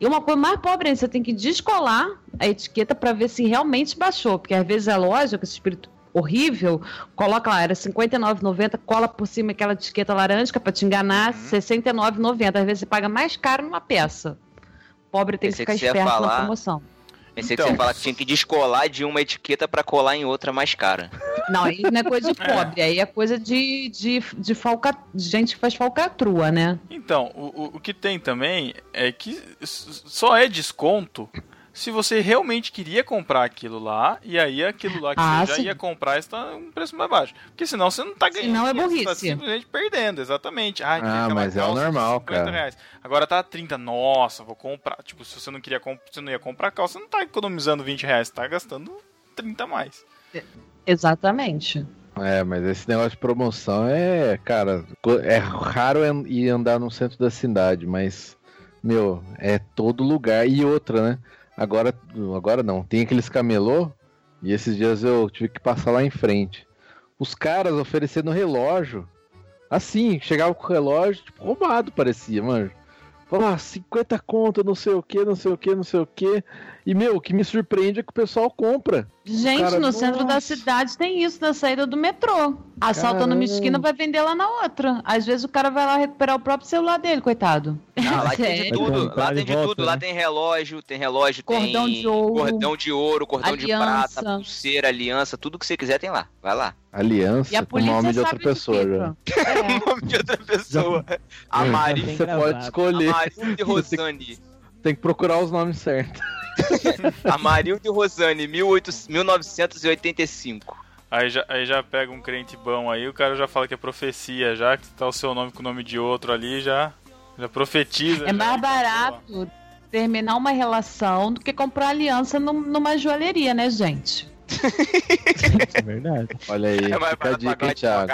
E uma coisa mais pobre ainda, você tem que descolar a etiqueta pra ver se realmente baixou. Porque às vezes a loja, com esse espírito horrível, coloca lá, era R$ 59,90, cola por cima aquela etiqueta laranja pra te enganar, R$ 69,90. Às vezes você paga mais caro numa peça. Pobre tem que ficar que esperto falar- na promoção. Pensei Então. que você ia falar que tinha que descolar de uma etiqueta pra colar em outra mais cara. Não, aí não é coisa de <laughs> pobre, aí é coisa de, de, de, falca, gente que faz falcatrua, né? Então, o, o, que tem também é que só é desconto se você realmente queria comprar aquilo lá, e aí aquilo lá que Ah, você já sim. ia comprar está um preço mais baixo. Porque senão você não tá ganhando. Senão é dinheiro, Você tá burrice. simplesmente perdendo, exatamente. Ai, Ah, aquela mas é o normal, 50 cara. Reais. Agora tá 30, nossa, vou comprar. Tipo, se você não queria você não ia comprar calça, você não tá economizando 20 reais, você tá gastando 30 a mais. Exatamente. É, mas esse negócio de promoção é, cara, é raro ir andar no centro da cidade, mas, meu, é todo lugar. E outra, né? Agora, agora não, tem aqueles camelô, e esses dias eu tive que passar lá em frente. Os caras oferecendo relógio, assim, chegava com o relógio, tipo, roubado parecia, mano. Falava, ah, 50 conto, não sei o que, não sei o que, não sei o que. E, meu, o que me surpreende é que o pessoal compra. Gente, Cara, no centro da nossa. cidade tem isso na saída do metrô. Assalta numa esquina, vai vender lá na outra. Às vezes o cara vai lá recuperar o próprio celular dele, coitado. Ah, lá tem de Sério. <laughs> tudo. Lá de tem de volta, tudo. Lá né? tem relógio, tem relógio, Cordão tem de ouro. cordão de ouro, cordão de aliança. prata, pulseira, aliança, tudo que você quiser tem lá. Vai lá. Aliança E a com o nome de outra pessoa, de já. pô? É. <laughs> nome de outra pessoa. A Mari, Você pode escolher. Amarildo de <laughs> Rosane. Tem que procurar os nomes certos. <laughs> Amarildo de Rosane, 1800 1985. Aí já, aí já pega um crente bom aí, o cara já fala que é profecia, já que tá o seu nome com o nome de outro ali, já, já profetiza. É já, mais barato terminar uma relação do que comprar aliança num- numa joalheria, né, gente? É verdade. <laughs> Olha aí, É mais fica a dica, hein, Thiago.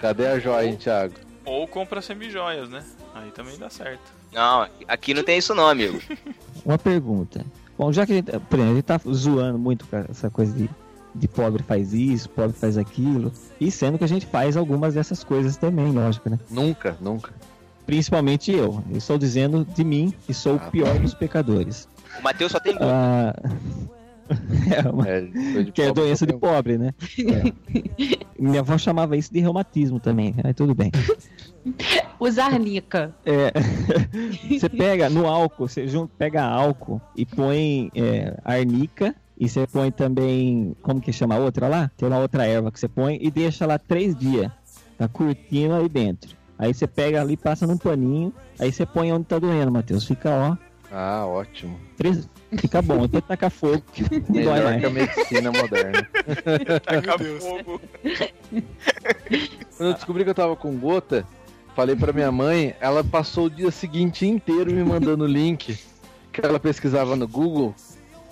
Cadê a joia, hein, Thiago? Ou compra semijoias, né? Aí também dá certo. Não, aqui não tem isso não, amigo. <laughs> Uma pergunta. Bom, já que a gente, por exemplo, a gente tá zoando muito com essa coisa de, de pobre faz isso, pobre faz aquilo, e sendo que a gente faz algumas dessas coisas também, lógico, né? Nunca, nunca. Principalmente eu. Eu estou dizendo de mim, que sou o Ah, pior dos pecadores. O Matheus só tem. Ah, <laughs> <laughs> é, uma- É, que é doença de pobre, né? É. Minha avó chamava isso de reumatismo também. Aí tudo bem. <laughs> Os arnica. É, <laughs> você pega no álcool, você jun- pega álcool e põe é, arnica e você põe também, como que chama a outra lá? Tem uma outra erva que você põe e deixa lá três dias, tá curtindo aí dentro. Aí você pega ali, passa num paninho, aí você põe onde tá doendo, Matheus. Fica ó, Ah, ótimo. três, fica bom. Até tacar fogo, não <laughs> dói Melhor mais. que a medicina moderna. <laughs> Taca fogo. Quando eu descobri que eu tava com gota, falei pra minha mãe, ela passou o dia seguinte inteiro me mandando link que ela pesquisava no Google,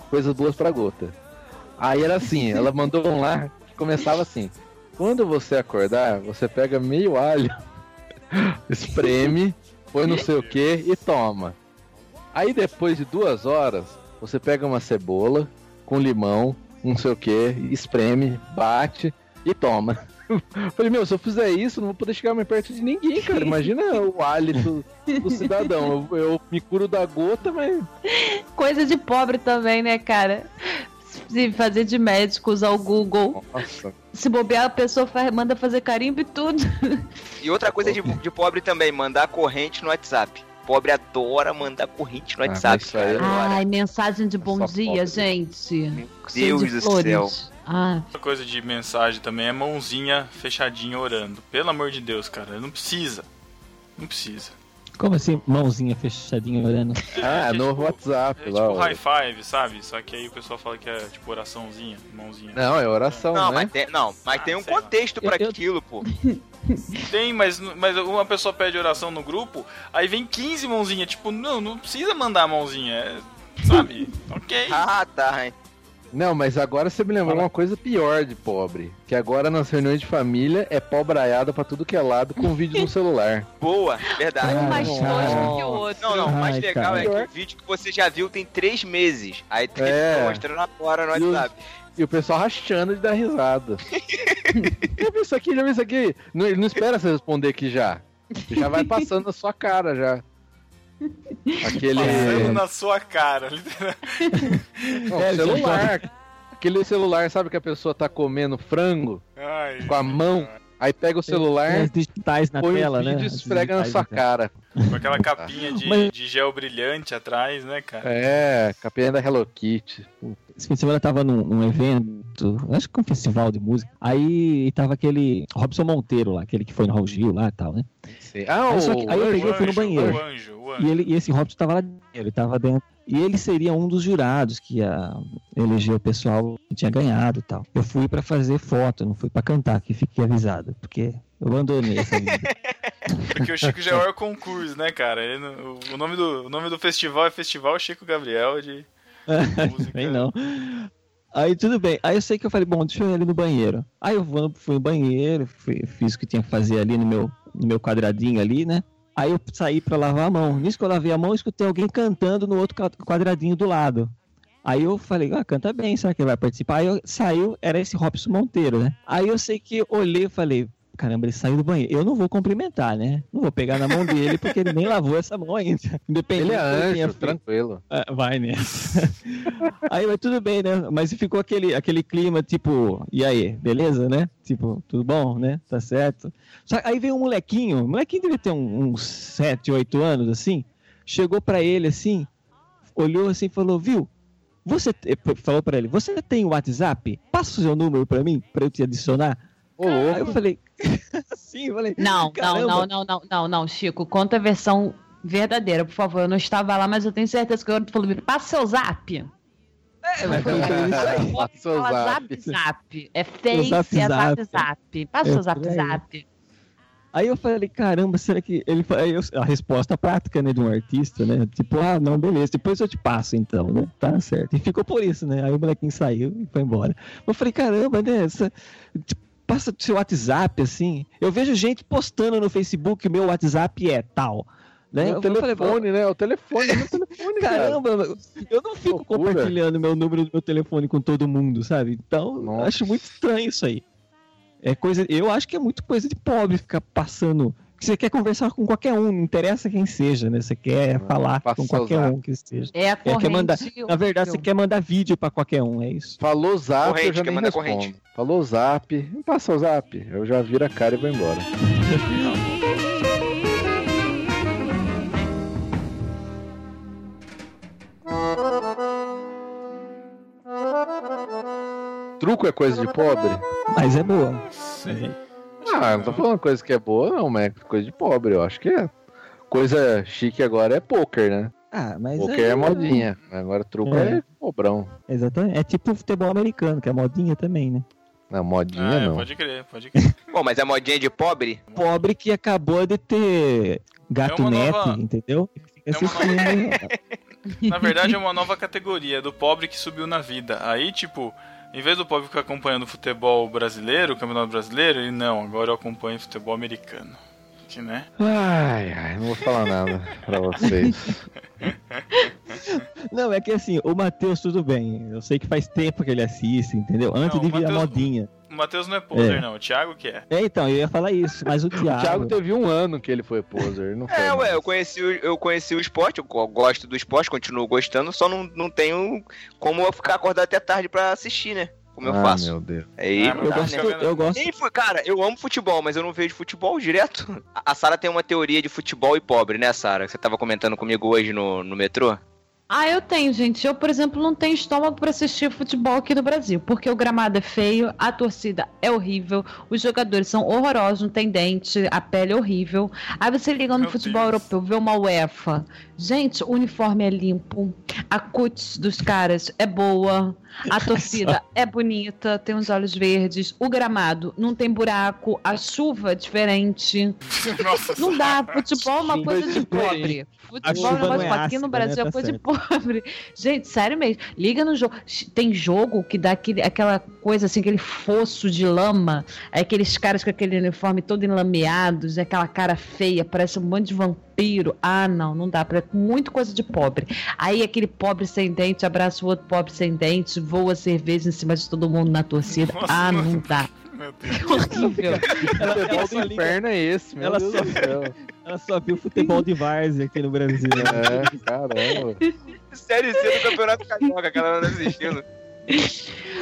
coisas boas pra gota. Aí era assim, ela mandou um lá que começava assim: quando você acordar, você pega meio alho, <laughs> espreme, põe não sei o que e toma. Aí depois de duas horas, você pega uma cebola com limão, não sei o que, espreme, bate e toma. <laughs> Falei, meu, se eu fizer isso, não vou poder chegar mais perto de ninguém, cara. Imagina o hálito do cidadão. Eu, eu me curo da gota, mas. Coisa de pobre também, né, cara? Se fazer de médico, usar o Google. Nossa. Se bobear, a pessoa faz- manda fazer carimbo e tudo. E outra coisa de, de pobre também, mandar corrente no WhatsApp. Pobre adora mandar corrente no Ah, WhatsApp, isso aí cara. é-. Ai, mensagem de bom dia, pobre. gente. Meu Deus de do flores. céu. Ah, Outra coisa de mensagem também é mãozinha fechadinha orando. Pelo amor de Deus, cara, não precisa. Não precisa. Como assim, mãozinha fechadinha olhando? <laughs> Ah, É no tipo- WhatsApp É lá. tipo high five, sabe? Só que aí o pessoal fala que é tipo oraçãozinha, mãozinha. Não, é oração, Não, né? mas tem, não, mas Ah, tem um contexto eu- aquilo, pô. <laughs> Tem, mas, mas uma pessoa pede oração no grupo, aí vem 15 mãozinhas. Tipo, não, não precisa mandar a mãozinha, é, sabe? <laughs> ok. Ah, tá. hein. Não, mas agora você me lembrou uma coisa pior de pobre. Que agora nas reuniões de família é pobraiada pra tudo que é lado com vídeo no celular. <laughs> Boa, verdade. Um Ah, mais não. tosco que o outro. Não, não, o mais Ai, legal cara. é que o vídeo que você já viu tem três meses. Aí tu É. mostrando agora no E WhatsApp. E o pessoal rachando de dar risada. <laughs> já viu isso aqui? Já viu isso aqui? Não, ele não espera você responder aqui já. Já vai passando na sua cara já. Aquele. Passando na sua cara, literalmente. <laughs> Não, É, celular. Aquele celular, sabe que a pessoa tá comendo frango Ai, com a mão, aí pega o Tem celular, as digitais na põe tela, né? e esfrega na sua cara. Com aquela capinha de, Mas- de gel brilhante atrás, né, cara? É, capinha da Hello Kitty. Esse fim de semana eu tava num, num evento, acho que um festival de música. Aí tava aquele Robson Monteiro lá, aquele que foi no Raul Gil lá e tal, né? Sei. Ah, Aí o que- aí eu peguei e fui no banheiro. O anjo, o E, anjo. ele, e esse Robson tava lá dentro, ele tava dentro. E ele seria um dos jurados que ia eleger o pessoal que tinha ganhado e tal. Eu fui pra fazer foto, não fui pra cantar, que fiquei avisado, porque eu abandonei essa vida. <laughs> Porque o Chico já é o concurso, né, cara? Ele não- o, nome do, o nome do festival é Festival Chico Gabriel de <laughs> música. Bem não. Aí tudo bem. Aí eu sei que eu falei, bom, deixa eu ir ali no banheiro. Aí eu vou, fui no banheiro, fui- fiz o que tinha que fazer ali no meu, no meu quadradinho ali, né? Aí eu saí pra lavar a mão. Nisso que eu lavei a mão, eu escutei alguém cantando no outro quadradinho do lado. Aí eu falei, ah, canta bem, será que ele vai participar? Aí eu, saiu, era esse Robson Monteiro, né? Aí eu sei que olhei e falei, caramba, ele saiu do banheiro. Eu não vou cumprimentar, né? Não vou pegar na mão dele, <laughs> porque ele nem lavou essa mão ainda. Independente Ele é anjo, tranquilo. Ah, vai nessa. <laughs> aí vai tudo bem, né? Mas ficou aquele, aquele clima, tipo, e aí, beleza, né? Tipo, tudo bom, né? Tá certo. Só, aí veio um molequinho, o molequinho devia ter um- uns 7, 8 anos, assim. Chegou pra ele assim, olhou assim e falou, viu? Você te- falou pra ele, você tem o WhatsApp? Passa o seu número pra mim, pra eu te adicionar. Ô, Aí eu falei, <laughs> assim, eu falei, Não, não, Caramba. não, não, não, não, não, Chico. Conta a versão verdadeira, por favor. Eu não estava lá, mas eu tenho certeza que o outro falou: passa seu zap. é, mas <laughs> foi isso aí. Passa seu Fala zap. zap, zap. É face, zap, é zap, zap. zap. Passa É seu zap, por aí. zap. Aí eu falei, caramba, será que ele aí eu- a resposta prática, né, de um artista, né? Tipo, ah, não, beleza, depois eu te passo então, né? Tá certo. E ficou por isso, né? Aí o molequinho saiu e foi embora. Eu falei, caramba, né? Essa, tipo, passa seu WhatsApp assim. Eu vejo gente postando no Facebook meu WhatsApp é tal. Né? O telefone, né? O telefone, é o <laughs> telefone, cara. Caramba, eu não fico Loucura. compartilhando meu número do meu telefone com todo mundo, sabe? Então, Nossa. acho muito estranho isso aí. É coisa, eu acho que é muito coisa de pobre ficar passando. Você quer conversar com qualquer um, não interessa quem seja, né? Você quer falar passa com qualquer um que seja. É a quer corrente. mandar- Na verdade, você quer mandar vídeo pra qualquer um, é isso. Falou zap, Corrente, eu já quer nem mandar respondo. corrente. Falou zap, passa o zap. Eu já viro a cara e vou embora. Truco é coisa de pobre? Mas é boa. Sei. Ah, não tô falando coisa que é boa, não, mas é coisa de pobre. Eu acho que é. Coisa chique agora é poker, né? Ah, mas Poker aí- é modinha. Agora truco É. é, pobrão. Exatamente. É tipo futebol americano, que é modinha também, né? Não, modinha Ah, é, não. pode crer, pode crer. <laughs> Bom, mas é modinha de pobre? Pobre que acabou de ter gato É uma net, nova- entendeu? É assistindo. <laughs> Na verdade, é uma nova categoria do pobre que subiu na vida. Aí, tipo, em vez do pobre ficar acompanhando o futebol brasileiro, o campeonato brasileiro, ele não, agora eu acompanho futebol americano. Que, né? Ai, ai, não vou falar nada <laughs> pra vocês. <laughs> Não, é que assim, o Matheus, tudo bem. Eu sei que faz tempo que ele assiste, entendeu? Antes Não, de virar Matheus- modinha. O Matheus não é poser, É. não. O Thiago que é. É, então, eu ia falar isso, mas o <laughs> O Thiago. Thiago teve um ano que ele foi poser, não foi? É, ué, mais. eu conheci, o- eu conheci o esporte, eu go- gosto do esporte, continuo gostando, só não, não tenho como eu ficar acordado até tarde pra assistir, né? Como eu ah, faço. meu Deus. Aí, Ah, Eu gosto, né? eu gosto. Fui, cara, eu amo futebol, mas eu não vejo futebol direto. A- <laughs> A Sara tem uma teoria de futebol e pobre, né, Sara? Você tava comentando comigo hoje no, no metrô? Ah, eu tenho, gente. Eu, por exemplo, não tenho estômago para assistir futebol aqui no Brasil, porque o gramado é feio, a torcida é horrível, os jogadores são horrorosos, não tem dente, a pele é horrível. Aí você liga no Meu futebol Deus. europeu, vê uma UEFA. Gente, o uniforme é limpo, a cutis dos caras é boa, a torcida <laughs> é bonita, tem os olhos verdes, o gramado não tem buraco, a chuva é diferente. Nossa Não dá, futebol é uma coisa de pobre. Futebol é um não negócio é aqui no Brasil né? é Tá coisa de certo. Pobre. <laughs> Gente, sério mesmo. Liga no jogo. Tem jogo que dá aquele, aquela coisa assim, aquele fosso de lama. É aqueles caras com aquele uniforme todo enlameados, é aquela cara feia, parece um monte de vampiro. Ah, não, não dá. pra- Muito coisa de pobre. Aí aquele pobre sem dente abraça o outro pobre sem dente, voa cerveja em cima de todo mundo na torcida. Nossa, ah, mano. não dá. <laughs> Meu Deus. <laughs> Horrível. Ela, ela Futebol só do liga- inferno é esse, meu ela Deus só- do céu. <laughs> ela só viu futebol de várzea aqui no Brasil. É, caramba. Série C do Campeonato Carioca, que ela anda assistindo.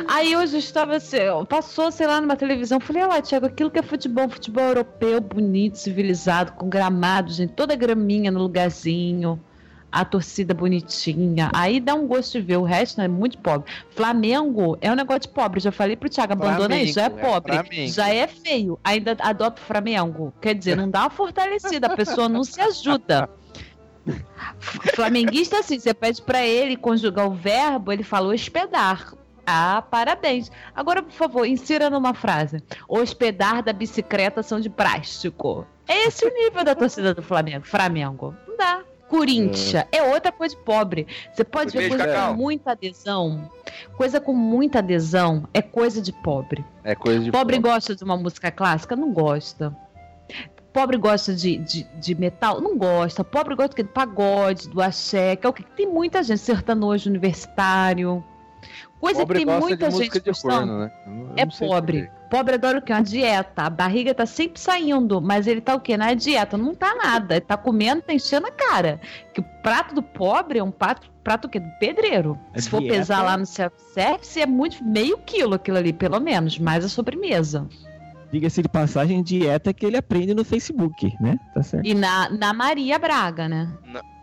Aí hoje eu estava assim, passou, sei lá, numa televisão, falei, olha lá, Thiago, aquilo que é futebol, futebol europeu, bonito, civilizado, com gramado, gente, toda graminha no lugarzinho, a torcida bonitinha. Aí dá um gosto de ver, o resto né, é muito pobre. Flamengo é um negócio de pobre, já falei pro Thiago, abandona isso, já é Flamengo, é pobre, Flamengo. já é feio, ainda adota o Flamengo. Quer dizer, não dá uma fortalecida, a pessoa não se ajuda. Flamenguista, assim, você pede pra ele conjugar o verbo, ele falou hospedar. Ah, parabéns. Agora, por favor, insira numa frase. Hospedar da bicicleta são de plástico. É esse o nível da torcida do Flamengo. Flamengo. Não dá. Corinthians é outra coisa de pobre. Você pode ver coisa Cacau. com muita adesão. Coisa com muita adesão é coisa de pobre. É coisa de Pobre gosta de uma música clássica? Não gosta. Pobre gosta de, de, de metal? Não gosta. Pobre gosta do pagode, do axé, que é o que tem muita gente, sertanojo universitário. Coisa Pobre que muita de gente de corno, né? Não- É não pobre. Pobre adora o quê? Uma dieta. A barriga tá sempre saindo, mas ele tá o quê? Na dieta. Não tá nada. Ele tá comendo, tá enchendo a cara. Que o prato do pobre é um prato, prato o quê? Do pedreiro. A Se for dieta- pesar lá no self-service, é muito meio quilo aquilo ali, pelo menos, mais a sobremesa. Diga-se de passagem, dieta que ele aprende no Facebook, né? Tá certo. E na, na Maria Braga, né?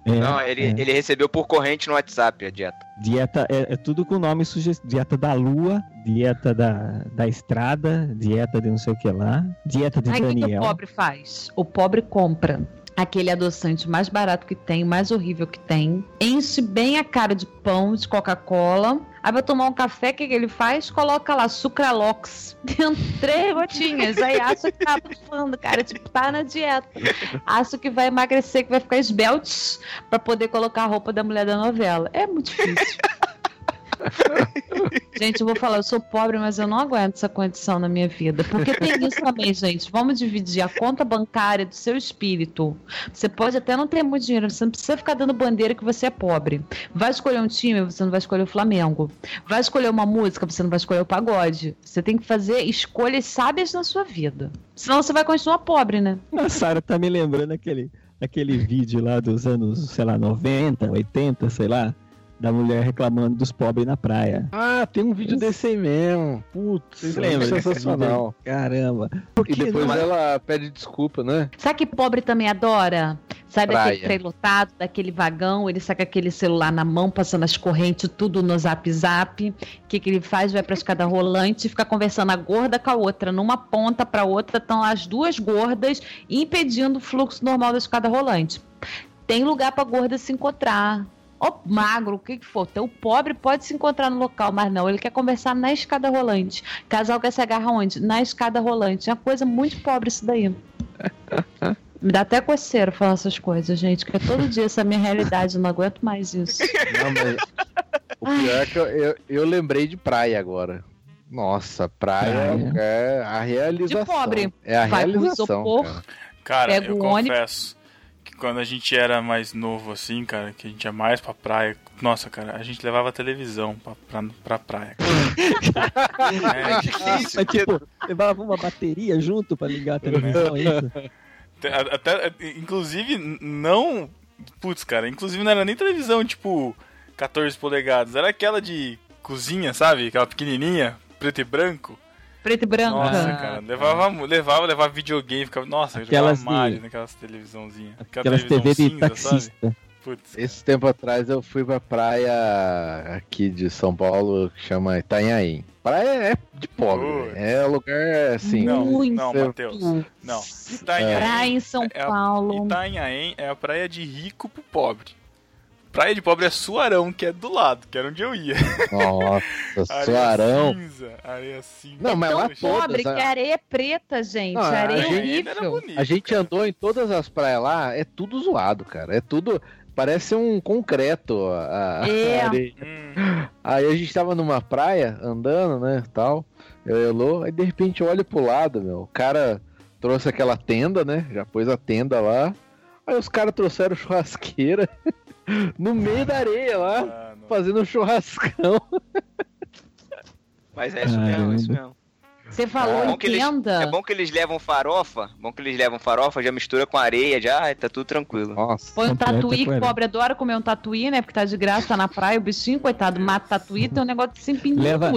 É, Não, ele, é. ele recebeu por corrente no WhatsApp a dieta. Dieta é, é tudo com nome sugestivo. Dieta da lua, dieta da, da estrada, dieta de não sei o que lá, dieta de Aí o que, que o Daniel. pobre faz? O pobre compra aquele adoçante mais barato que tem, mais horrível que tem, enche bem a cara de pão, de Coca-Cola. Aí vai tomar um café, o que, que ele faz? Coloca lá sucralox <laughs> dentro, três gotinhas. Aí acha que tá abafando, cara. Tipo, tá na dieta. Acha que vai emagrecer, que vai ficar esbelte pra poder colocar a roupa da mulher da novela. É muito difícil. <laughs> Gente, eu vou falar, eu sou pobre, mas eu não aguento essa condição na minha vida. Porque tem isso também, gente. Vamos dividir a conta bancária do seu espírito. Você pode até não ter muito dinheiro, você não precisa ficar dando bandeira que você é pobre. Vai escolher um time, você não vai escolher o Flamengo. Vai escolher uma música, você não vai escolher o pagode. Você tem que fazer escolhas sábias na sua vida. Senão você vai continuar pobre, né? A Sara tá me lembrando aquele, aquele vídeo lá dos anos, sei lá, 90, 80, sei lá, da mulher reclamando dos pobres na praia. Ah, tem um vídeo desse aí mesmo. Putz, Vocês é lembram sensacional. Caramba. E depois ela pede desculpa, né? Sabe que pobre também adora? Sai daquele Praia. trem lotado, daquele vagão, ele saca aquele celular na mão, passando as correntes, tudo no zap zap. O que, que ele faz? Vai pra escada rolante e fica conversando a gorda com a outra. Numa ponta pra outra estão lá as duas gordas impedindo o fluxo normal da escada rolante. Tem lugar pra gorda se encontrar. Ou magro, o que, que for. Então, o pobre pode se encontrar no local, mas não. Ele quer conversar na escada rolante. Casal quer se agarrar onde? Na escada rolante. É uma coisa muito pobre isso daí. <laughs> Me dá até coceira falar essas coisas, gente, porque todo dia essa é a minha realidade, eu não aguento mais isso. Não, mas o pior é que eu, eu, eu lembrei de praia agora. Nossa, praia, Praia. é a realização. De pobre. É a Vai pro realização. isopor. cara. Cara, Pega eu o ônibus. confesso que quando a gente era mais novo, assim, cara, que a gente ia mais pra praia, nossa, cara, a gente levava a televisão pra, pra, pra praia. cara. <laughs> É, Que Mas tipo, levava uma bateria junto pra ligar a televisão, é isso? Até, até- inclusive, não. Putz, cara, inclusive não era nem televisão, tipo, 14 polegadas, era aquela de cozinha, sabe? Aquela pequenininha, preto e branco. Preto e branco. Nossa, Ah, cara, levava, levava, levava videogame, ficava, nossa, Aquelas jogava Mario de- naquelas televisãozinhas. Aquela Aquelas televisão TV de cinza, sabe? taxista. Putz. Esse tempo atrás eu fui pra praia aqui de São Paulo que chama Itanhaém. Praia é de pobre, Putz. é lugar assim. Não, Muito. não, Matheus. Não. Itanhaém, Praia em São é a- Paulo. Itanhaém é a praia de rico pro pobre. Praia de pobre é Suarão, que é do lado, que era onde eu ia. Nossa, <laughs> Areia Suarão. cinza, areia cinza. Não, mas Tão lá pobre todas, que a- a areia é preta, gente. Não, a areia é gente- ainda era horrível. bonito, A gente cara. andou em todas as praias lá, é tudo zoado, cara. É tudo. Parece um concreto a, a É. areia. Hum, Aí a gente tava numa praia, andando, né, tal. Eu e Elô, aí de repente eu olho pro lado, meu. O cara trouxe aquela tenda, né? Já pôs a tenda lá. Aí os caras trouxeram churrasqueira <laughs> no meio da areia lá, ah, fazendo um churrascão. Mas é isso mesmo, é isso mesmo. Você falou É em bom que eles-. É bom que eles levam farofa, bom que eles levam farofa, já mistura com areia, já tá tudo tranquilo. Nossa. Põe um tatuí, que pobre adora comer um tatuí, né? Porque tá de graça, tá na praia, o bichinho, coitado, mata tatuí, tem um negócio de sem pingo Leva-.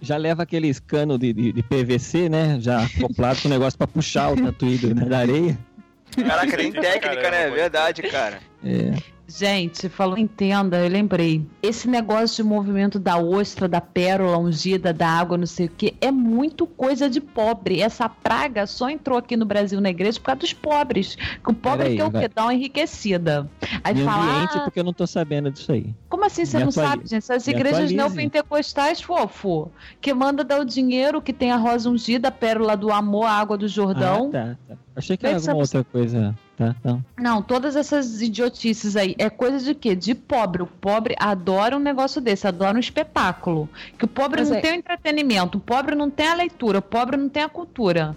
Já leva aqueles canos de, de, de PVC, né? Já acoplado com o negócio pra puxar o tatuí da areia. Caraca, tem técnica, Caramba, né? É verdade, cara. É. Gente, falou em tenda, eu lembrei. Esse negócio de movimento da ostra, da pérola ungida, da água, não sei o que, é muito coisa de pobre. Essa praga só entrou aqui no Brasil na igreja por causa dos pobres. Que o pobre Peraí, quer o vai. quê? Dar uma enriquecida. Aí fala, ambiente ah, porque eu não tô sabendo disso aí. como assim você Me não atualize. sabe, gente? Essas Me igrejas neopentecostais, fofo, que manda dar o dinheiro, que tem a rosa ungida, a pérola do amor, a água do Jordão. Ah, tá, tá. Achei que era alguma outra coisa. Tá, não. Não, todas essas idiotices aí é coisa de quê? De pobre. O pobre adora um negócio desse, adora um espetáculo. Que o pobre Mas não é- tem o entretenimento, o pobre não tem a leitura, o pobre não tem a cultura.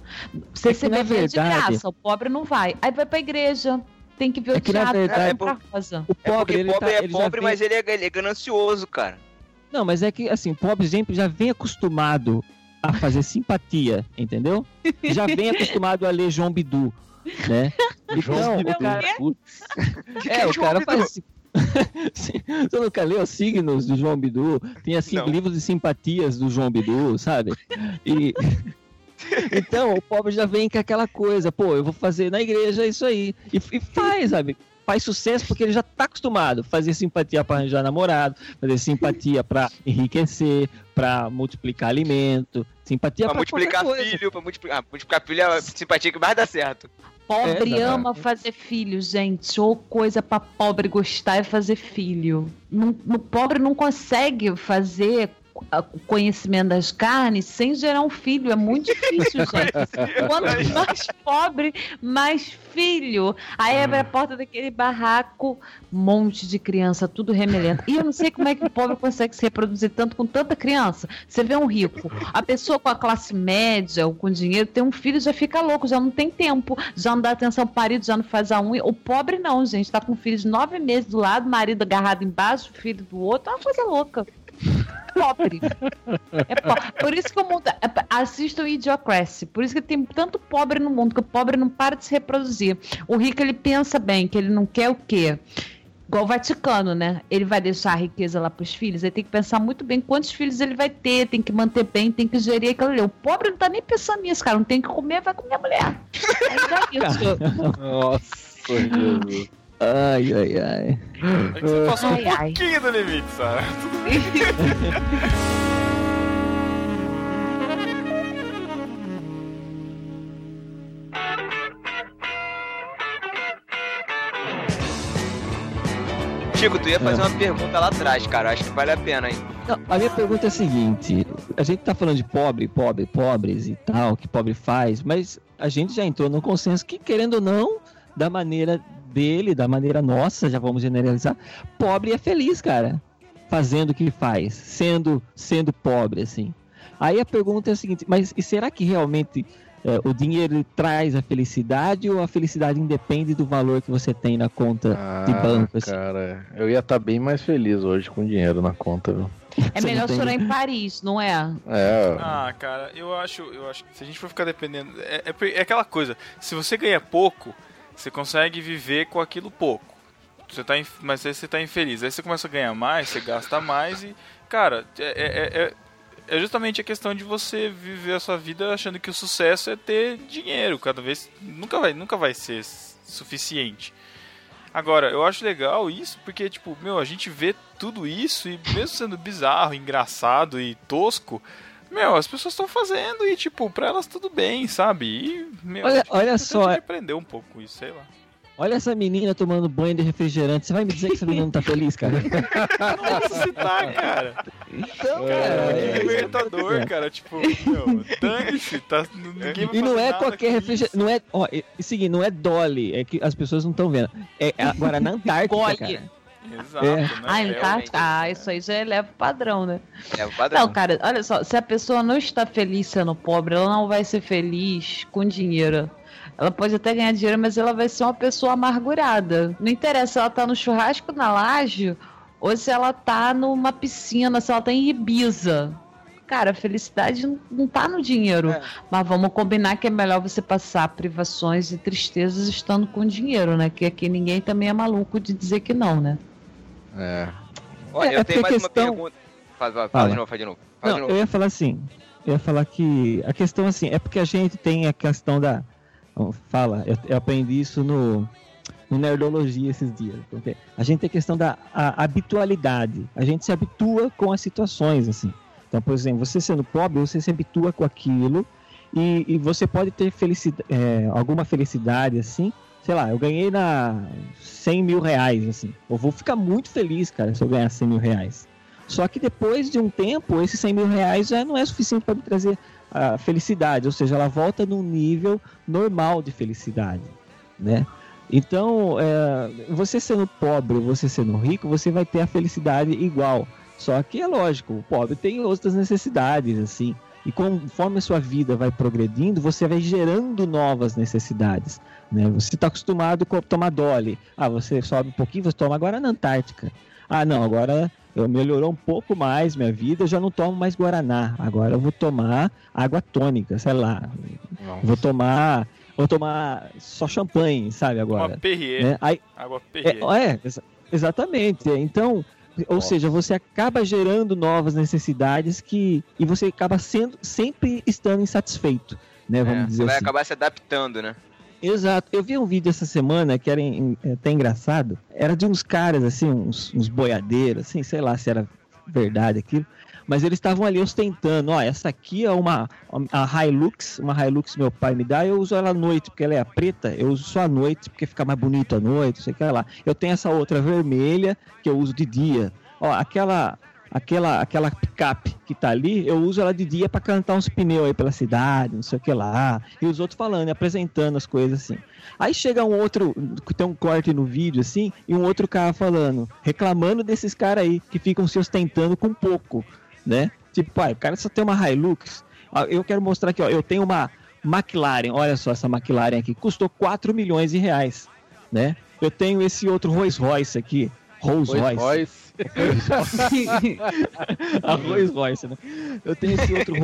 Você É se que, na beber de verdade- graça, o pobre não vai. Aí vai pra igreja, tem que ver É o que, na teatro, verdade- rosa. O É pobre, porque ele pobre tá, é ele pobre, vem- mas ele é, ele é ganancioso, cara. Não, mas é que, assim, pobre sempre já vem acostumado a fazer simpatia, entendeu? <laughs> Já vem acostumado a ler João Bidu, né? <laughs> Então, o cara, Putz. é, o cara faz... assim- <laughs> Sim, Você nunca leu os signos do João Bidu? Tem, assim, Não. livros de simpatias do João Bidu, sabe? E... <laughs> Então, o pobre já vem com aquela coisa, pô, eu vou fazer na igreja isso aí. E, e faz, sabe? Faz sucesso porque ele já tá acostumado. Fazer simpatia para arranjar namorado, fazer simpatia para <laughs> enriquecer, para multiplicar alimento, simpatia Pra para multiplicar filho, pra multiplicar, ah, multiplicar filho é a simpatia que mais dá certo. Pobre É, ama fazer filho, gente. Ou coisa pra pobre gostar é fazer filho. Não- O pobre não consegue fazer a- conhecimento das carnes sem gerar um filho. É muito difícil, <laughs> gente. Quanto mais pobre, mais filho. Aí abre a porta daquele barraco, monte de criança, tudo remelento. E eu não sei como é que o pobre consegue se reproduzir tanto com tanta criança. Você vê um rico, a pessoa com a classe média ou com dinheiro tem um filho já fica louco, já não tem tempo, já não dá atenção pro marido, já não faz a unha. O pobre não, gente, tá com um filho de nove meses do lado, marido agarrado embaixo, filho do outro, é uma coisa louca. Pobre. É pobre. Por isso que o mundo. é- Assistam Idiocracy. Por isso que tem tanto pobre no mundo, que o pobre não para de se reproduzir. O rico, ele pensa bem, que ele não quer o quê? Igual o Vaticano, né? Ele vai deixar a riqueza lá pros filhos, ele tem que pensar muito bem quantos filhos ele vai ter, tem que manter bem, tem que gerir aquilo ali. O pobre não tá nem pensando nisso, cara. Não tem que comer, vai comer a mulher. Dá isso. <laughs> Nossa, Jesus. Ai, ai, ai. É que você passou Ai, um ai. pouquinho do limite, Sara. <laughs> Chico, tu ia fazer uma pergunta lá atrás, cara. Acho que vale a pena, hein? Não, a minha pergunta é a seguinte: a gente tá falando de pobre, pobre, pobres e tal, que pobre faz, mas a gente já entrou no consenso que, querendo ou não, da maneira dele, da maneira nossa, já vamos generalizar, pobre é feliz, cara. Fazendo o que faz, sendo, sendo pobre, assim. Aí a pergunta é a seguinte: mas e será que realmente é, o dinheiro traz a felicidade ou a felicidade independe do valor que você tem na conta de Ah, banco? assim? cara, eu ia estar bem mais feliz hoje com dinheiro na conta, viu? É Você melhor chorar em Paris, não é? É, Ah, cara, eu acho, eu acho que se a gente for ficar dependendo. É, é, é aquela coisa, se você ganha pouco, você consegue viver com aquilo pouco. Você tá, mas aí você tá infeliz. Aí você começa a ganhar mais, você gasta mais e. Cara, é, é, é, é justamente a questão de você viver a sua vida achando que o sucesso é ter dinheiro. Cada vez. Nunca vai, nunca vai ser suficiente. Agora, eu acho legal isso porque, tipo, meu, a gente vê tudo isso e mesmo sendo bizarro, engraçado e tosco, meu, as pessoas estão fazendo e, tipo, pra elas tudo bem, sabe? E, meu, Olha- que olha só, é- que aprender um pouco com isso, sei lá. Olha essa menina tomando banho de refrigerante. Você vai me dizer que essa menina não tá feliz, cara? <laughs> Nossa, se tá, cara. Então, Cara, cara. que é- libertador, é. cara. Tipo, meu, dane-se, tá, ninguém E não é qualquer refrigerante. Não é. Ó, é, é o seguinte, não é Dolly. É que as pessoas não estão vendo. É agora na <laughs> Antártica, cara. Exato, É. né? Ah, É, Antártica? Ah, isso aí já eleva o padrão, né? É o padrão. Não, cara, olha só, se a pessoa não está feliz sendo pobre, ela não vai ser feliz com dinheiro. Ela pode até ganhar dinheiro, mas ela vai ser uma pessoa amargurada. Não interessa se ela tá no churrasco na laje ou se ela tá numa piscina, se ela tá em Ibiza. Cara, a felicidade não- não tá no dinheiro. É. Mas vamos combinar que é melhor você passar privações e tristezas estando com dinheiro, né? Que aqui ninguém também é maluco de dizer que não, né? É. Olha, É, eu é tenho mais a uma questão- pergunta. Fala, fala Fala. de novo, fala de novo. De Não, novo. eu ia falar assim. Eu ia falar que a questão assim, é porque a gente tem a questão da. Fala, eu, eu aprendi isso no, no Nerdologia esses dias. porque A gente tem a questão da a- habitualidade. A gente se habitua com as situações, assim. Então, por exemplo, você sendo pobre, você se habitua com aquilo e, e você pode ter felicidade, alguma felicidade, assim. Sei lá, eu ganhei na 100 mil reais, assim. Eu vou ficar muito feliz, cara, se eu ganhar 100 mil reais. Só que depois de um tempo, esses 100 mil reais já não é suficiente para me trazer a felicidade, ou seja, ela volta num nível normal de felicidade, né? Então, é, você sendo pobre, você sendo rico, você vai ter a felicidade igual. Só que é lógico, o pobre tem outras necessidades, assim. E conforme a sua vida vai progredindo, você vai gerando novas necessidades. Né? Você está acostumado com tomar Dolly. Ah, você sobe um pouquinho, você toma agora na Antártica. Ah, não, agora eu melhorou um pouco mais minha vida, eu já não tomo mais Guaraná. Agora eu vou tomar água tônica, sei lá. Vou tomar. Vou tomar só champanhe, sabe, Uma agora. Perrier, Né? Aí, água Perrier. é, é, exa- exatamente. Então, ou Nossa. seja, você acaba gerando novas necessidades que e você acaba sendo sempre estando insatisfeito, né? Vamos É, dizer vai assim. acabar se adaptando, né? Exato. Eu vi um vídeo essa semana que era é até engraçado. Era de uns caras, assim, uns, uns boiadeiros, assim, sei lá se era verdade aquilo. Mas eles estavam ali ostentando. Ó, essa aqui é uma a Hilux, uma Hilux meu pai me dá. Eu uso ela à noite, porque ela é preta. Eu uso só à noite, porque fica mais bonito à noite, sei que lá. Eu tenho essa outra vermelha, que eu uso de dia. Ó, aquela aquela aquela picape que tá ali, eu uso ela de dia para cantar uns pneus aí pela cidade, não sei o que lá. E os outros falando, apresentando as coisas assim. Aí chega um outro, tem um corte no vídeo assim, e um outro cara falando, reclamando desses caras aí que ficam se ostentando com pouco, né? Tipo, pai, o cara só tem uma Hilux. Eu quero mostrar aqui, ó, eu tenho uma McLaren, olha só essa McLaren aqui, custou 4 milhões de reais, né? Eu tenho esse outro Rolls Royce aqui, Rolls Pois, Royce. <laughs> a Rolls Royce, né? Eu tenho esse outro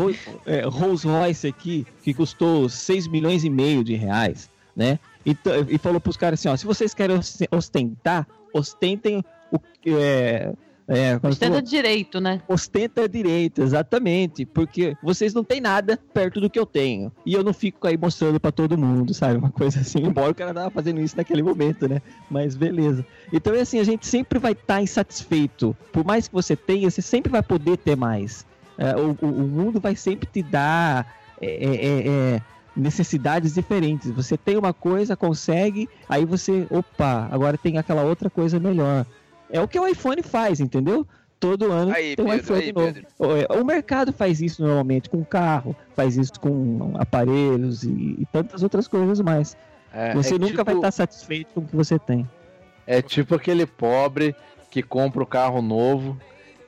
é, Rolls Royce aqui, que custou 6 milhões e meio de reais, né? E, t- e falou pros caras assim, ó, se vocês querem os- ostentar, ostentem o é, é, Ostenta direito, né? ostenta direito, exatamente, porque vocês não têm nada perto do que eu tenho. E eu não fico aí mostrando pra todo mundo, sabe? Uma coisa assim, <laughs> embora o cara tava fazendo isso naquele momento, né? Mas beleza. Então é assim, a gente sempre vai estar insatisfeito. Por mais que você tenha, você sempre vai poder ter mais. É, o, o- o mundo vai sempre te dar é, é, é, é, necessidades diferentes. Você tem uma coisa, consegue, aí você, opa, agora tem aquela outra coisa melhor. É o que o iPhone faz, entendeu? Todo ano Aí, tem um Pedro, iPhone aí, novo. Pedro. O- O mercado faz isso normalmente com carro, faz isso com aparelhos e, e tantas outras coisas mais. É, você é nunca tipo- vai estar satisfeito com o que você tem. É tipo aquele pobre que compra o carro novo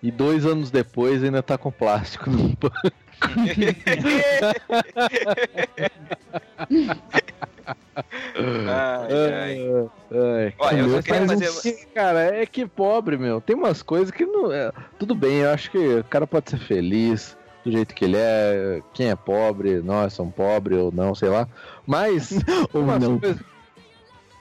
e dois anos depois ainda tá com plástico no banco. <laughs> <laughs> <laughs> Ai, ai. Ai, Olha, eu só queria faz um- fazer- que- Cara, é que pobre, meu. Tem umas coisas que não. é, Tudo bem, eu acho que o cara pode ser feliz do jeito que ele é. Quem é pobre, nós somos pobres ou não, sei lá. Mas. <laughs> Ou umas, não. Coisas,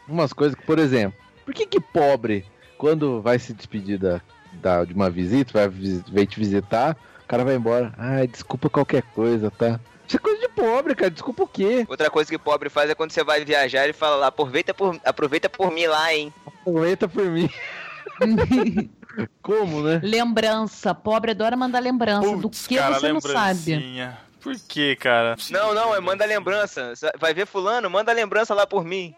umas coisas que, por exemplo, por que que pobre, quando vai se despedir da, da- de uma visita, vai, vai te visitar, o cara vai embora. Ai, desculpa qualquer coisa, tá? Isso é coisa de pobre, cara. Desculpa o quê? Outra coisa que pobre faz é quando você vai viajar, ele fala lá, aproveita por, aproveita por mim lá, hein? Aproveita por mim. <laughs> Como, né? lembrança. Pobre adora mandar lembrança. do Putz, que cara, você não sabe. Por que, cara? Não, não, é manda lembrança. Vai ver fulano, manda lembrança lá por mim.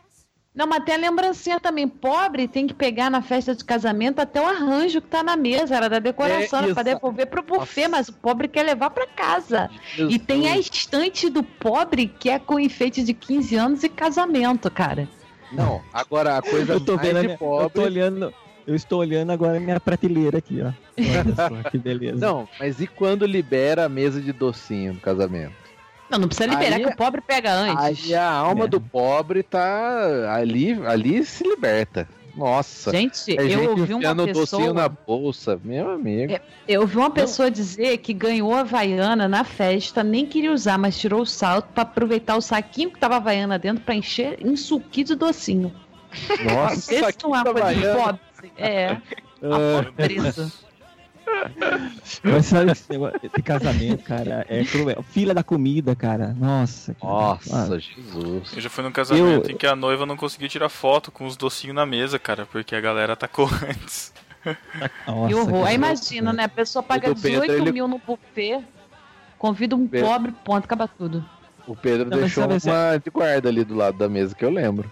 Não, mas tem a lembrancinha também. Pobre tem que pegar na festa de casamento até o arranjo que tá na mesa. Era da decoração, É, era pra isso. devolver pro buffet, mas o pobre quer levar pra casa. E tem a estante do pobre que é com enfeite de 15 anos e casamento, cara. Não, agora a coisa Eu tô mais vendo minha, eu tô pobre... olhando, eu estou olhando agora a minha prateleira aqui, ó. Olha só que beleza. Não, mas e quando libera a mesa de docinho no casamento? Não, não precisa liberar Aí- que o pobre pega antes. Aí a alma É. do pobre tá ali, ali se liberta. Nossa. Gente, É eu gente ouvi uma o docinho pessoa. na bolsa, meu amigo. É. Eu ouvi uma pessoa dizer que ganhou a Havaiana na festa, nem queria usar, mas tirou o salto pra aproveitar o saquinho que tava a Havaiana dentro pra encher em suquinho de docinho. Nossa, Esse não é uma coisa de pobre. É, <laughs> Ah, a pobreza. Mas sabe esse negócio de casamento, cara, é cruel. Fila da comida, cara. Nossa. cara. Nossa, Jesus. Eu já fui num casamento Eu- em que a noiva não conseguiu tirar foto com os docinhos na mesa, cara, porque a galera atacou <laughs> antes. Nossa, Que horror. Aí imagina, né? A pessoa paga O do Pedro, 18 ele- mil no buffet, convida um Pedro. pobre, ponto, acaba tudo. O Pedro Não, deixou uma de guarda ali do lado da mesa que eu lembro.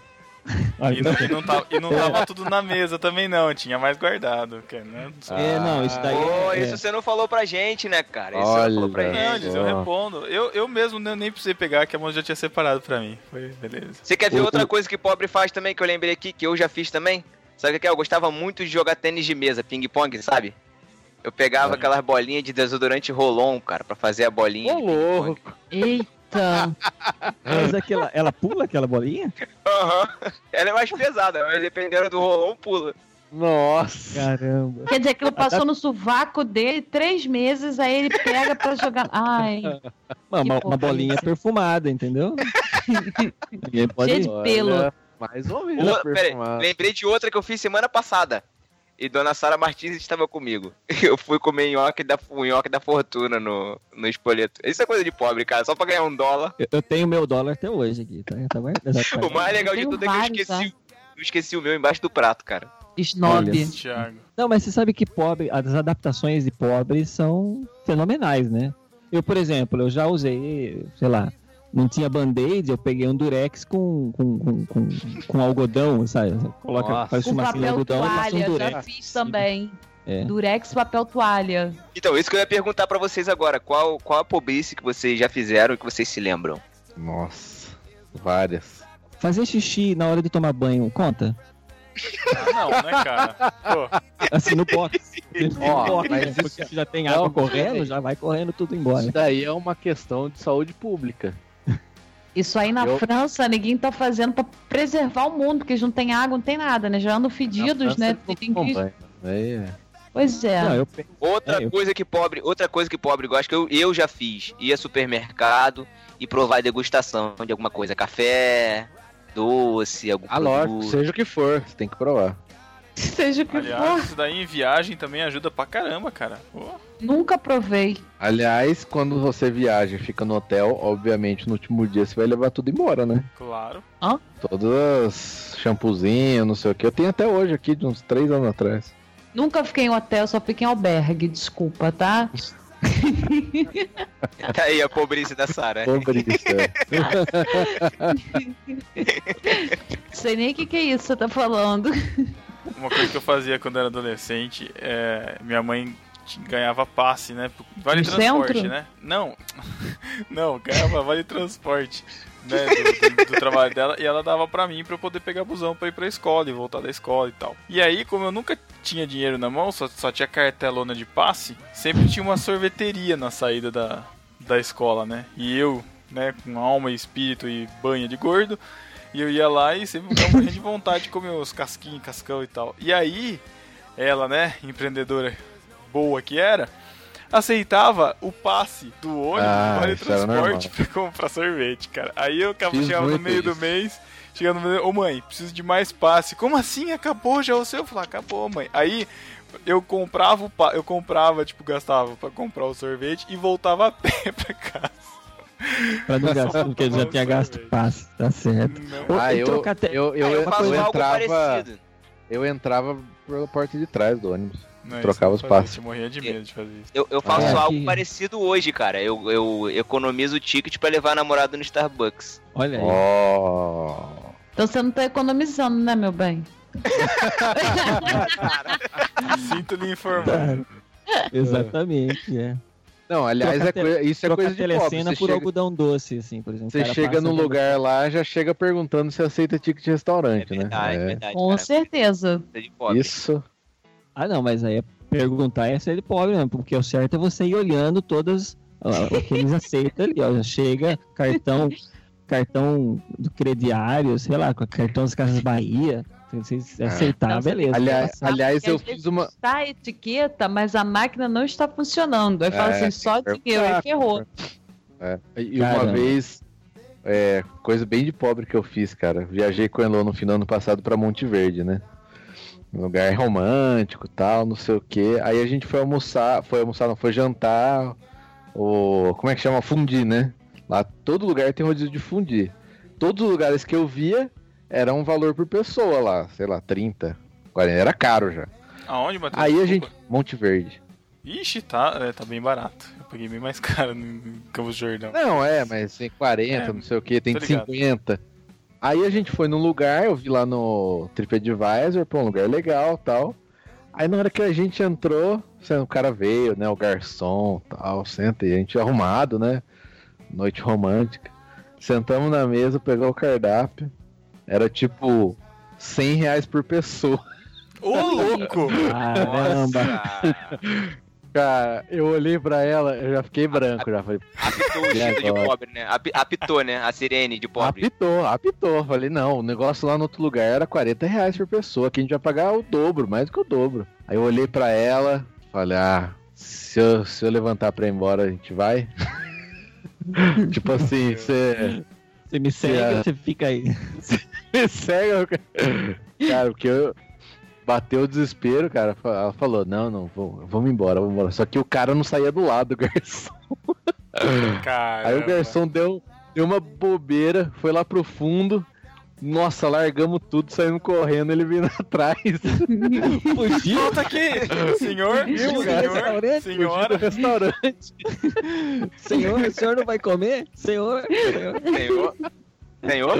Olha, E não, e não tava, e não tava tudo na mesa também, não. Tinha mais guardado. que, né? É, não, isso daí Pô, é, isso você não falou pra gente, né, cara? Isso você não falou pra Olha. gente. Não, eu respondo. Eu, eu mesmo nem nem precisei pegar, que a mão já tinha separado pra mim. Foi, beleza. Você quer ver outra coisa que pobre faz também, que eu lembrei aqui, que eu já fiz também? Sabe o que é? Eu gostava muito de jogar tênis de mesa, ping-pong, sabe? Eu pegava É. aquelas bolinhas de desodorante Rolon, cara, pra fazer a bolinha. Ô, de ping-pong. louco. Eita! <laughs> Mas aquela, ela pula aquela bolinha? Aham. Ela é mais pesada, mas dependendo do Rolon, pula. Nossa. Caramba. Quer dizer, aquilo passou no sovaco dele três meses, aí ele pega pra jogar. Ai, <laughs> Uma, uma, bolinha é essa? perfumada, entendeu? <laughs> Ninguém pode. Cheio de pelo. Olha, Mais ou menos Uma- pera lembrei de outra que eu fiz semana passada. E Dona Sara Martins estava comigo. <laughs> Eu fui comer nhoque da, o nhoque da fortuna no, no espoleto. Isso é coisa de pobre, cara. Só pra ganhar um dólar. Eu, eu tenho meu dólar até hoje aqui, tá? tá guardado. O mais legal de tenho tudo é que eu esqueci, eu esqueci o meu embaixo do prato, cara. snob. Não, mas você sabe que pobre, as adaptações de pobre são fenomenais, né? Eu, por exemplo, eu já usei, sei lá, não tinha band-aid, eu peguei um durex com, com, com, com, com algodão, sabe? Coloca, Nossa. faz uma papel algodão e passa um toalha, já durex. fiz também. É. Durex, papel toalha. Então, isso que eu ia perguntar pra vocês agora. Qual, qual a pobrice que vocês já fizeram e que vocês se lembram? Nossa. Várias. Fazer xixi na hora de tomar banho, conta? Ah, não, né, cara? Pô, Assim, no box. <laughs> Ó, box, mas né? isso- já tem Não, água correndo, peraí. já vai correndo tudo embora. Isso daí é uma questão de saúde pública. Isso aí na Eu- França, ninguém tá fazendo pra preservar o mundo, porque eles não tem água, não tem nada, né? Já andam fedidos, né? Tem que-. Aí é. Pois é. Não, eu Outra É, eu- coisa que pobre, outra coisa que pobre gosta que eu, eu já fiz, ir a supermercado e provar degustação de alguma coisa, café, doce, algum Ah, lógico, seja o que for, você tem que provar. Seja o que aliás, for, isso daí em viagem também ajuda pra caramba, cara. Pô, nunca provei. Aliás, quando você viaja e fica no hotel, obviamente no último dia você vai levar tudo embora, né? claro. Todas as shampoozinho, não sei o que. Eu tenho até hoje aqui, de uns três anos atrás. Nunca fiquei em hotel, só fiquei em albergue, desculpa, tá? Tá <laughs> aí a pobreza da Sara. É. <laughs> Sei nem o que, que é isso que você tá falando. Uma coisa que eu fazia quando era adolescente, é, minha mãe ganhava passe, né? Vale transporte, centro? né? Não, <laughs> não, ganhava vale transporte, né? Do, do- do trabalho dela e ela dava pra mim pra eu poder pegar busão pra ir pra escola e voltar da escola e tal. E aí, como eu nunca tinha dinheiro na mão, só, só tinha cartelona de passe, sempre tinha uma sorveteria na saída da, da escola, né? E eu, né, com alma e espírito e banha de gordo, e eu ia lá e sempre ficava morrendo de vontade de comer os casquinhos, cascão e tal. E aí, ela, né, empreendedora boa que era, aceitava o passe do ônibus, Ah, do era transporte pra comprar sorvete, cara. Aí eu acabava, chegava no meio do isso. mês, chegando no meio, ô mãe, preciso de mais passe. Como assim? Acabou já o seu? Eu falava, acabou, mãe. Aí eu comprava o eu comprava, tipo, gastava pra comprar o sorvete e voltava a pé <laughs> pra casa. Pra não gastar, porque ele já tinha gasto passe, tá certo. Ô, Ah, eu, te- eu, eu, Ah, eu eu algo entrava. Eu entrava pela porta de trás do ônibus. Não, Trocava os eu passos. Eu morria de medo de fazer isso. Eu, eu faço Ah, algo que- parecido hoje, cara. Eu, eu economizo o ticket pra levar a namorada no Starbucks. Olha aí. Ó. Então você não tá economizando, né, meu bem? <laughs> Sinto lhe informar. Exatamente, é. Não, aliás, é coisa- isso é coisa de pobre. telecena Você por chega, algodão doce, assim, por exemplo. Você chega num lugar lá, já chega perguntando se aceita ticket de É restaurante, verdade, né? verdade. Com cara. certeza. Pobre. Isso. Ah, não, mas aí é perguntar é ser de pobre mesmo, porque o certo é você ir olhando todas o que eles aceitam ali, ó. Já chega cartão, cartão do crediário, sei lá, com cartão das Casas Bahia. Se vocês aceitar, Não, você beleza. Aliás, aliás eu fiz uma. Está a etiqueta, mas a máquina não está funcionando. Aí fala É, assim, só dinheiro, aí ferrou. É. E uma Caramba. vez, é, coisa bem de pobre que eu fiz, cara. Viajei com o Elô no final do ano passado pra Monte Verde, né? Um lugar romântico tal, não sei o que. Aí a gente foi almoçar, foi almoçar, não, foi jantar. O, como é que chama? Fundi, né? Lá todo lugar tem rodízio de fundi. Todos os lugares que eu via era um valor por pessoa lá, sei lá, 30, 40. Era caro já. Aonde, Matheus? Aí a gente. Monte Verde. Ixi, tá, é, tá bem barato. Eu paguei bem mais <laughs> caro no Campos do Jordão. Não, é, mas tem 40, É, não sei o que, tem tô ligado. 50. Aí a gente foi num lugar, eu vi lá no TripAdvisor, pô, um lugar legal tal. Aí na hora que a gente entrou, o cara veio, né, o garçom tal, senta e a gente arrumado, né, noite romântica. Sentamos na mesa, pegou o cardápio, era tipo 100 reais por pessoa. Ô, louco! Caramba. Cara, eu olhei pra ela, eu já fiquei branco, já falei, Apitou o instinto de pobre, né? Api- Apitou, né? A sirene de pobre. Apitou, apitou. Falei, não, o negócio lá no outro lugar era 40 reais por pessoa, que a gente vai pagar o dobro, mais do que o dobro. Aí eu olhei pra ela, falei, ah, se eu, se eu levantar pra ir embora, a gente vai? <laughs> tipo assim, você Você me segue, você fica aí. <laughs> <laughs> me eu- cara, porque eu bateu o desespero, cara. Ela falou, não, não, vou- vamos embora, vamos embora. Só que o cara não saía do lado do <laughs> garçom. Cara. Aí o garçom deu, deu uma bobeira, foi lá pro fundo. Nossa, largamos tudo, saímos correndo, ele vindo <laughs> atrás. Fugiu? Volta aqui! Senhor, Fugiu, senhor, cara. senhora. Restaurante. Senhor, o senhor não vai comer? Senhor, senhor. Senhor? Senhor?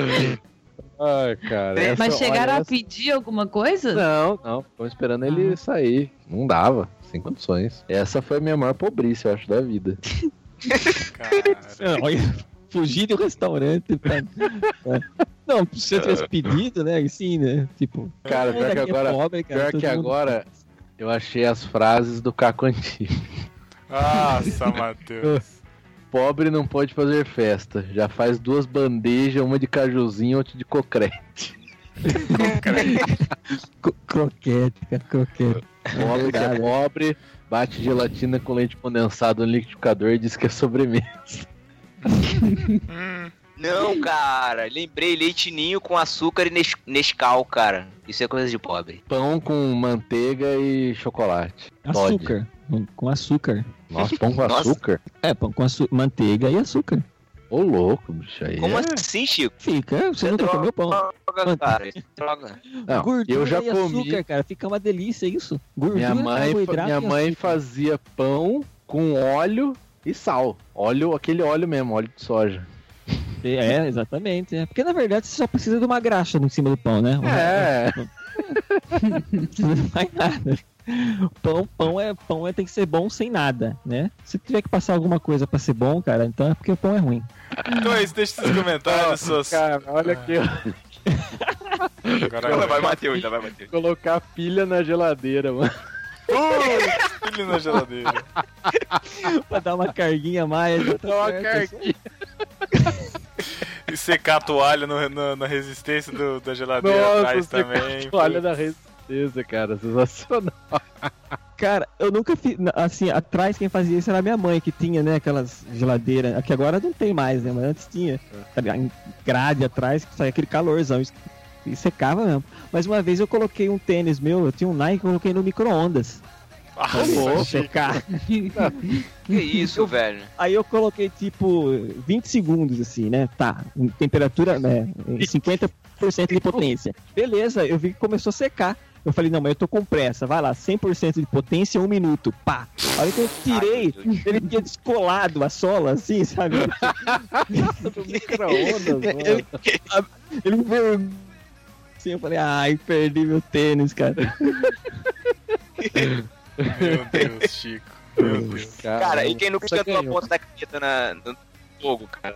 Ai, cara. essa- Mas chegaram olha, a pedir alguma coisa? Não, não, ficamos esperando ele sair. Não dava, sem condições. Essa foi a minha maior pobreza, eu acho, da vida. Cara. Olha, fugir do restaurante. pra- <laughs> pra- Não, se você tivesse pedido, né? Assim, né? Tipo, Cara, pior que é agora, pobre, cara, pior que mundo- agora eu achei as frases do Caco Antigo. Nossa, Matheus. Pobre não pode fazer festa. Já faz duas bandejas, uma de cajuzinho, outra de cocrete. <laughs> Co- Croquete, cara, croquete. Pobre que é pobre, bate gelatina com leite condensado no liquidificador e diz que é sobremesa. <laughs> Não, cara. Lembrei leite ninho com açúcar e nes- Nescau, cara. Isso é coisa de pobre. Pão com manteiga e chocolate. Pode. Açúcar. Com açúcar. Nossa, <laughs> pão com Nossa. açúcar? É, pão com açu- manteiga e açúcar. Ô louco, bicho aí. Como é- assim, Chico? Fica, você nunca comeu pão. Droga, cara. Droga. Não, Gordura eu já e comi. açúcar, cara. Fica uma delícia isso. Gordura, Minha mãe, minha e mãe açúcar. fazia pão com óleo e sal. Óleo, aquele óleo mesmo, óleo de soja. É, exatamente. É. Porque na verdade você só precisa de uma graxa em cima do pão, né? É, <laughs> Não precisa de mais nada. Pão, pão é pão é, tem que ser bom sem nada, né? Se tiver que passar alguma coisa pra ser bom, cara, então é porque o pão é ruim. Então é isso, deixa seus comentários, suas. cara, olha aqui. Agora vai bater, ainda vai bater. Colocar pilha na geladeira, mano. Putz, filho na geladeira. pra dar uma carguinha a mais. tá Dá uma certo. carguinha. E secar a toalha no- no- na resistência do- da geladeira Nossa, atrás também. olha da resistência, cara. Sensacional. <laughs> Cara, eu nunca fiz. Assim, atrás quem fazia isso era minha mãe, que tinha, né, aquelas geladeiras. Aqui agora não tem mais, né? Mas antes tinha. Tá Grade atrás, que saía aquele calorzão. E secava mesmo. Mas uma vez eu coloquei um tênis meu, eu tinha um Nike, eu coloquei no micro-ondas. Ah, secar. <laughs> Que isso, velho? Aí eu coloquei tipo 20 segundos, assim, né? Tá, em temperatura, né? em 50% de potência. Beleza, eu vi que começou a secar. Eu falei, não, mas eu tô com pressa. Vai lá, 100% de potência, um minuto. Pá! A hora que eu tirei, Ai, ele tinha descolado a sola, assim, sabe? <laughs> Do micro-ondas, mano. <laughs> Ele veio assim, eu falei, ai, perdi meu tênis, cara. Meu Deus, Chico. Meu Deus. Cara, e quem nunca esquentou a ponta da caneta na, no fogo, cara?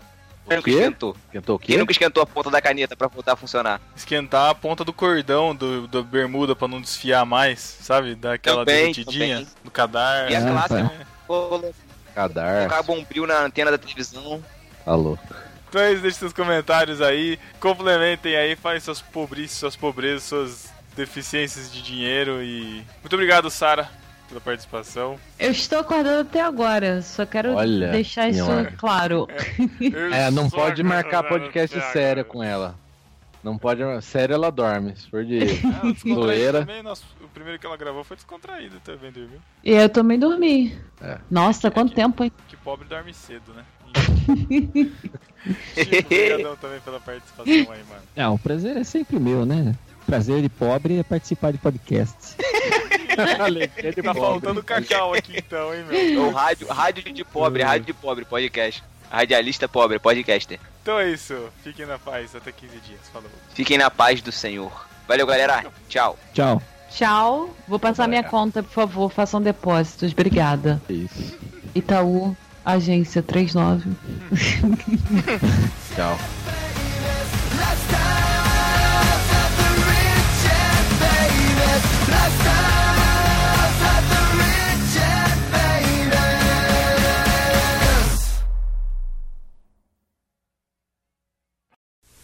Quem nunca quê? esquentou? Esquentou o Quem quê? nunca esquentou a ponta da caneta pra voltar a funcionar? Esquentar a ponta do cordão do, do bermuda pra não desfiar mais, sabe? Daquela Também, derretidinha também. do cadarço. E a Ah, tá. colocar Cadar. bombril na antena da televisão. Alô. Então é isso, deixe seus comentários aí, complementem aí, falem suas pobrices, suas pobrezas, suas deficiências de dinheiro e... Muito obrigado, Sara, pela participação. Eu estou acordando até agora, só quero Olha, deixar isso claro. É, não sou pode marcar podcast sério com ela. Não pode. Sério, ela dorme. Se for de <laughs> Ah, zoeira. também, nossa, o primeiro que ela gravou foi descontraído também, dormiu. E eu também dormi. É. Nossa, quanto tempo, hein? Que pobre dorme cedo, né? <laughs> Obrigadão também pela participação aí, mano. Não, o prazer é sempre meu, né? Prazer de pobre é participar de podcast. <laughs> <laughs> Alegria de Tá pobre. faltando cacau aqui então, hein, meu? O rádio, rádio de pobre, rádio de pobre, podcast. Radialista pobre, podcaster. Então é isso, fiquem na paz, até 15 dias, falou. Fiquem na paz do Senhor. Valeu, galera. Tchau. Tchau. Tchau. Vou passar minha conta, por favor. Façam depósitos. Obrigada. Isso. Itaú, agência 39. <laughs> <laughs> Tchau.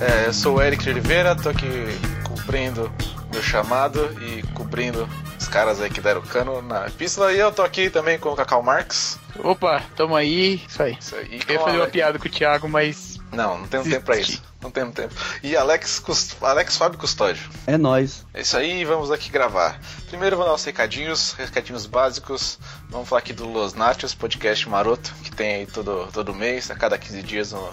É, eu sou o Eric de Oliveira, tô aqui cumprindo meu chamado e cobrindo os caras aí que deram cano na epístola. E eu tô aqui também com o Cacau Marx. Opa, tamo aí. Isso aí. Isso aí. Eu ia fazer uma piada com o Thiago, mas. Não, não temos tempo pra isso. Não temos tempo. E Alex, Cust... Alex Fábio Custódio. É nóis. É isso aí, vamos aqui gravar. Primeiro vou dar os recadinhos, recadinhos básicos. Vamos falar aqui do Los Nachos, podcast maroto, que tem aí todo, todo mês, a cada 15 dias no,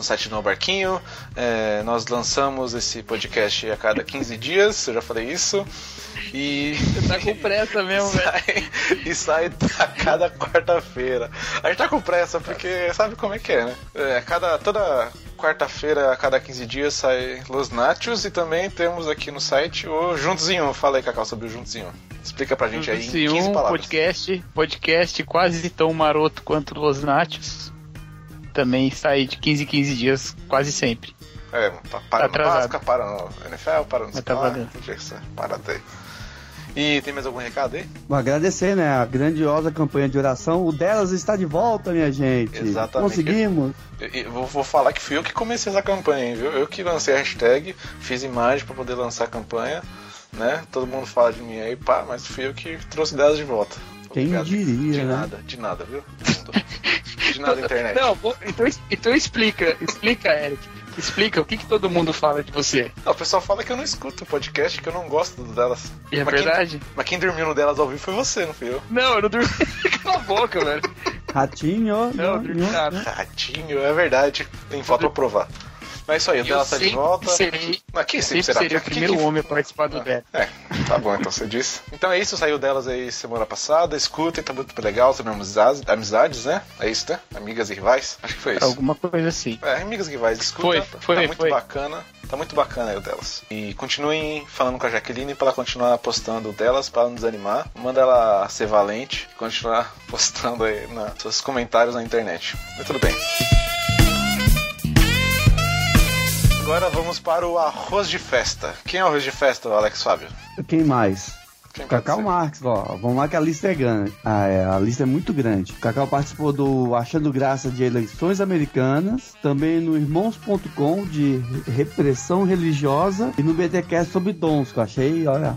no site do No Barquinho. É, nós lançamos esse podcast a cada 15 dias, eu já falei isso. E. Você tá com pressa mesmo, <laughs> velho. sai, e sai a cada quarta-feira. A gente tá com pressa porque sabe como é que é, né? É, a cada, toda quarta-feira, a cada 15 dias, sai Los Nachos e também temos aqui no site o Juntos em Um. Fala aí, Cacau, sobre o Juntos em Um. Explica pra gente aí em Esse 15 um palavras. podcast, podcast quase tão maroto quanto Los Nachos. Também sai de 15 em 15 dias, quase sempre. É, pa- para no atrasado. Páscoa, para no NFL, para tá para até. E tem mais algum recado aí? Vou agradecer, né? A grandiosa campanha de oração. O delas está de volta, minha gente. Exatamente. Conseguimos. Eu, eu vou, vou falar que fui eu que comecei essa campanha, hein, viu? Eu que lancei a hashtag, fiz imagem pra poder lançar a campanha, né? Todo mundo fala de mim aí, pá, mas fui eu que trouxe delas de volta. Quem Obrigado. diria, De né? nada, de nada, viu? Internet. Não, então, então explica, explica, Eric. Explica o que, que todo mundo fala de você. Não, o pessoal fala que eu não escuto o podcast, que eu não gosto do delas. E é Mas quem- verdade? mas quem dormiu no delas ao vivo foi você, não fui eu. Não, eu não dormi. <laughs> Cala a boca, velho. Ratinho. Não, eu dormi nada. Ratinho, é verdade. Tem foto pra provar. Mas é isso aí, o Eu delas tá de volta. serei- Mas quem Sempre sempre será? seria o primeiro que- homem a participar do dela. É, tá bom, então você disse. Então é isso, saiu delas aí semana passada. Escutem, tá muito legal sobre amizades, amizades, né? É isso, né? Amigas e rivais. Acho que foi isso. Alguma coisa assim. É, amigas e rivais, escuta. Foi, tá- foi, tá muito foi. bacana. Tá muito bacana aí o delas. E continuem falando com a Jaqueline pra ela continuar postando o delas, pra não desanimar. Manda ela ser valente e continuar <laughs> postando aí na, seus comentários na internet. Mas tudo bem. Agora vamos para o arroz de festa. Quem é o arroz de festa, Alex Fábio? Quem mais? Quem Cacau? Marx, ó. Vamos lá que a lista é grande. Ah, é, a lista é muito grande. Cacau participou do Achando Graça de Eleições Americanas, também no Irmãos.com de Repressão Religiosa e no BTcast sobre dons, que eu achei, olha,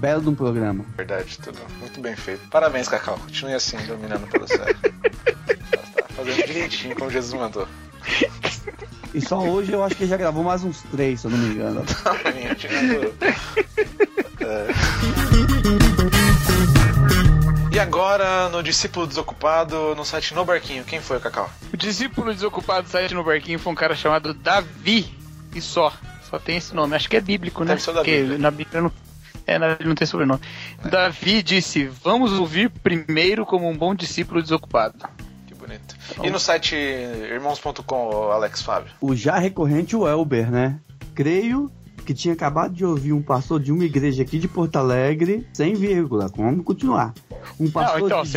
Belo de um programa. Verdade, tudo muito bem feito. Parabéns, Cacau. Continue assim, dominando céu. tá <laughs> fazendo direitinho como Jesus mandou. <laughs> E só hoje eu acho que ele já gravou mais uns três, se eu não me engano. <laughs> Tirando- É. E agora, no Discípulo Desocupado, no site No Barquinho, quem foi o Cacau? O discípulo desocupado do site no barquinho foi um cara chamado Davi. E só. Só tem esse nome. Acho que é bíblico, né? Deve ser o da Porque Bíblia. na Bíblia não. É, na Bíblia não tem sobrenome. Davi disse: Vamos ouvir primeiro como um bom discípulo desocupado. Bonito. E no site irmãos.com, o Alex Fábio? O já recorrente Welber, né? Creio que tinha acabado de ouvir um pastor de uma igreja aqui de Porto Alegre, sem vírgula. Vamos continuar. Um pastor Não, então, de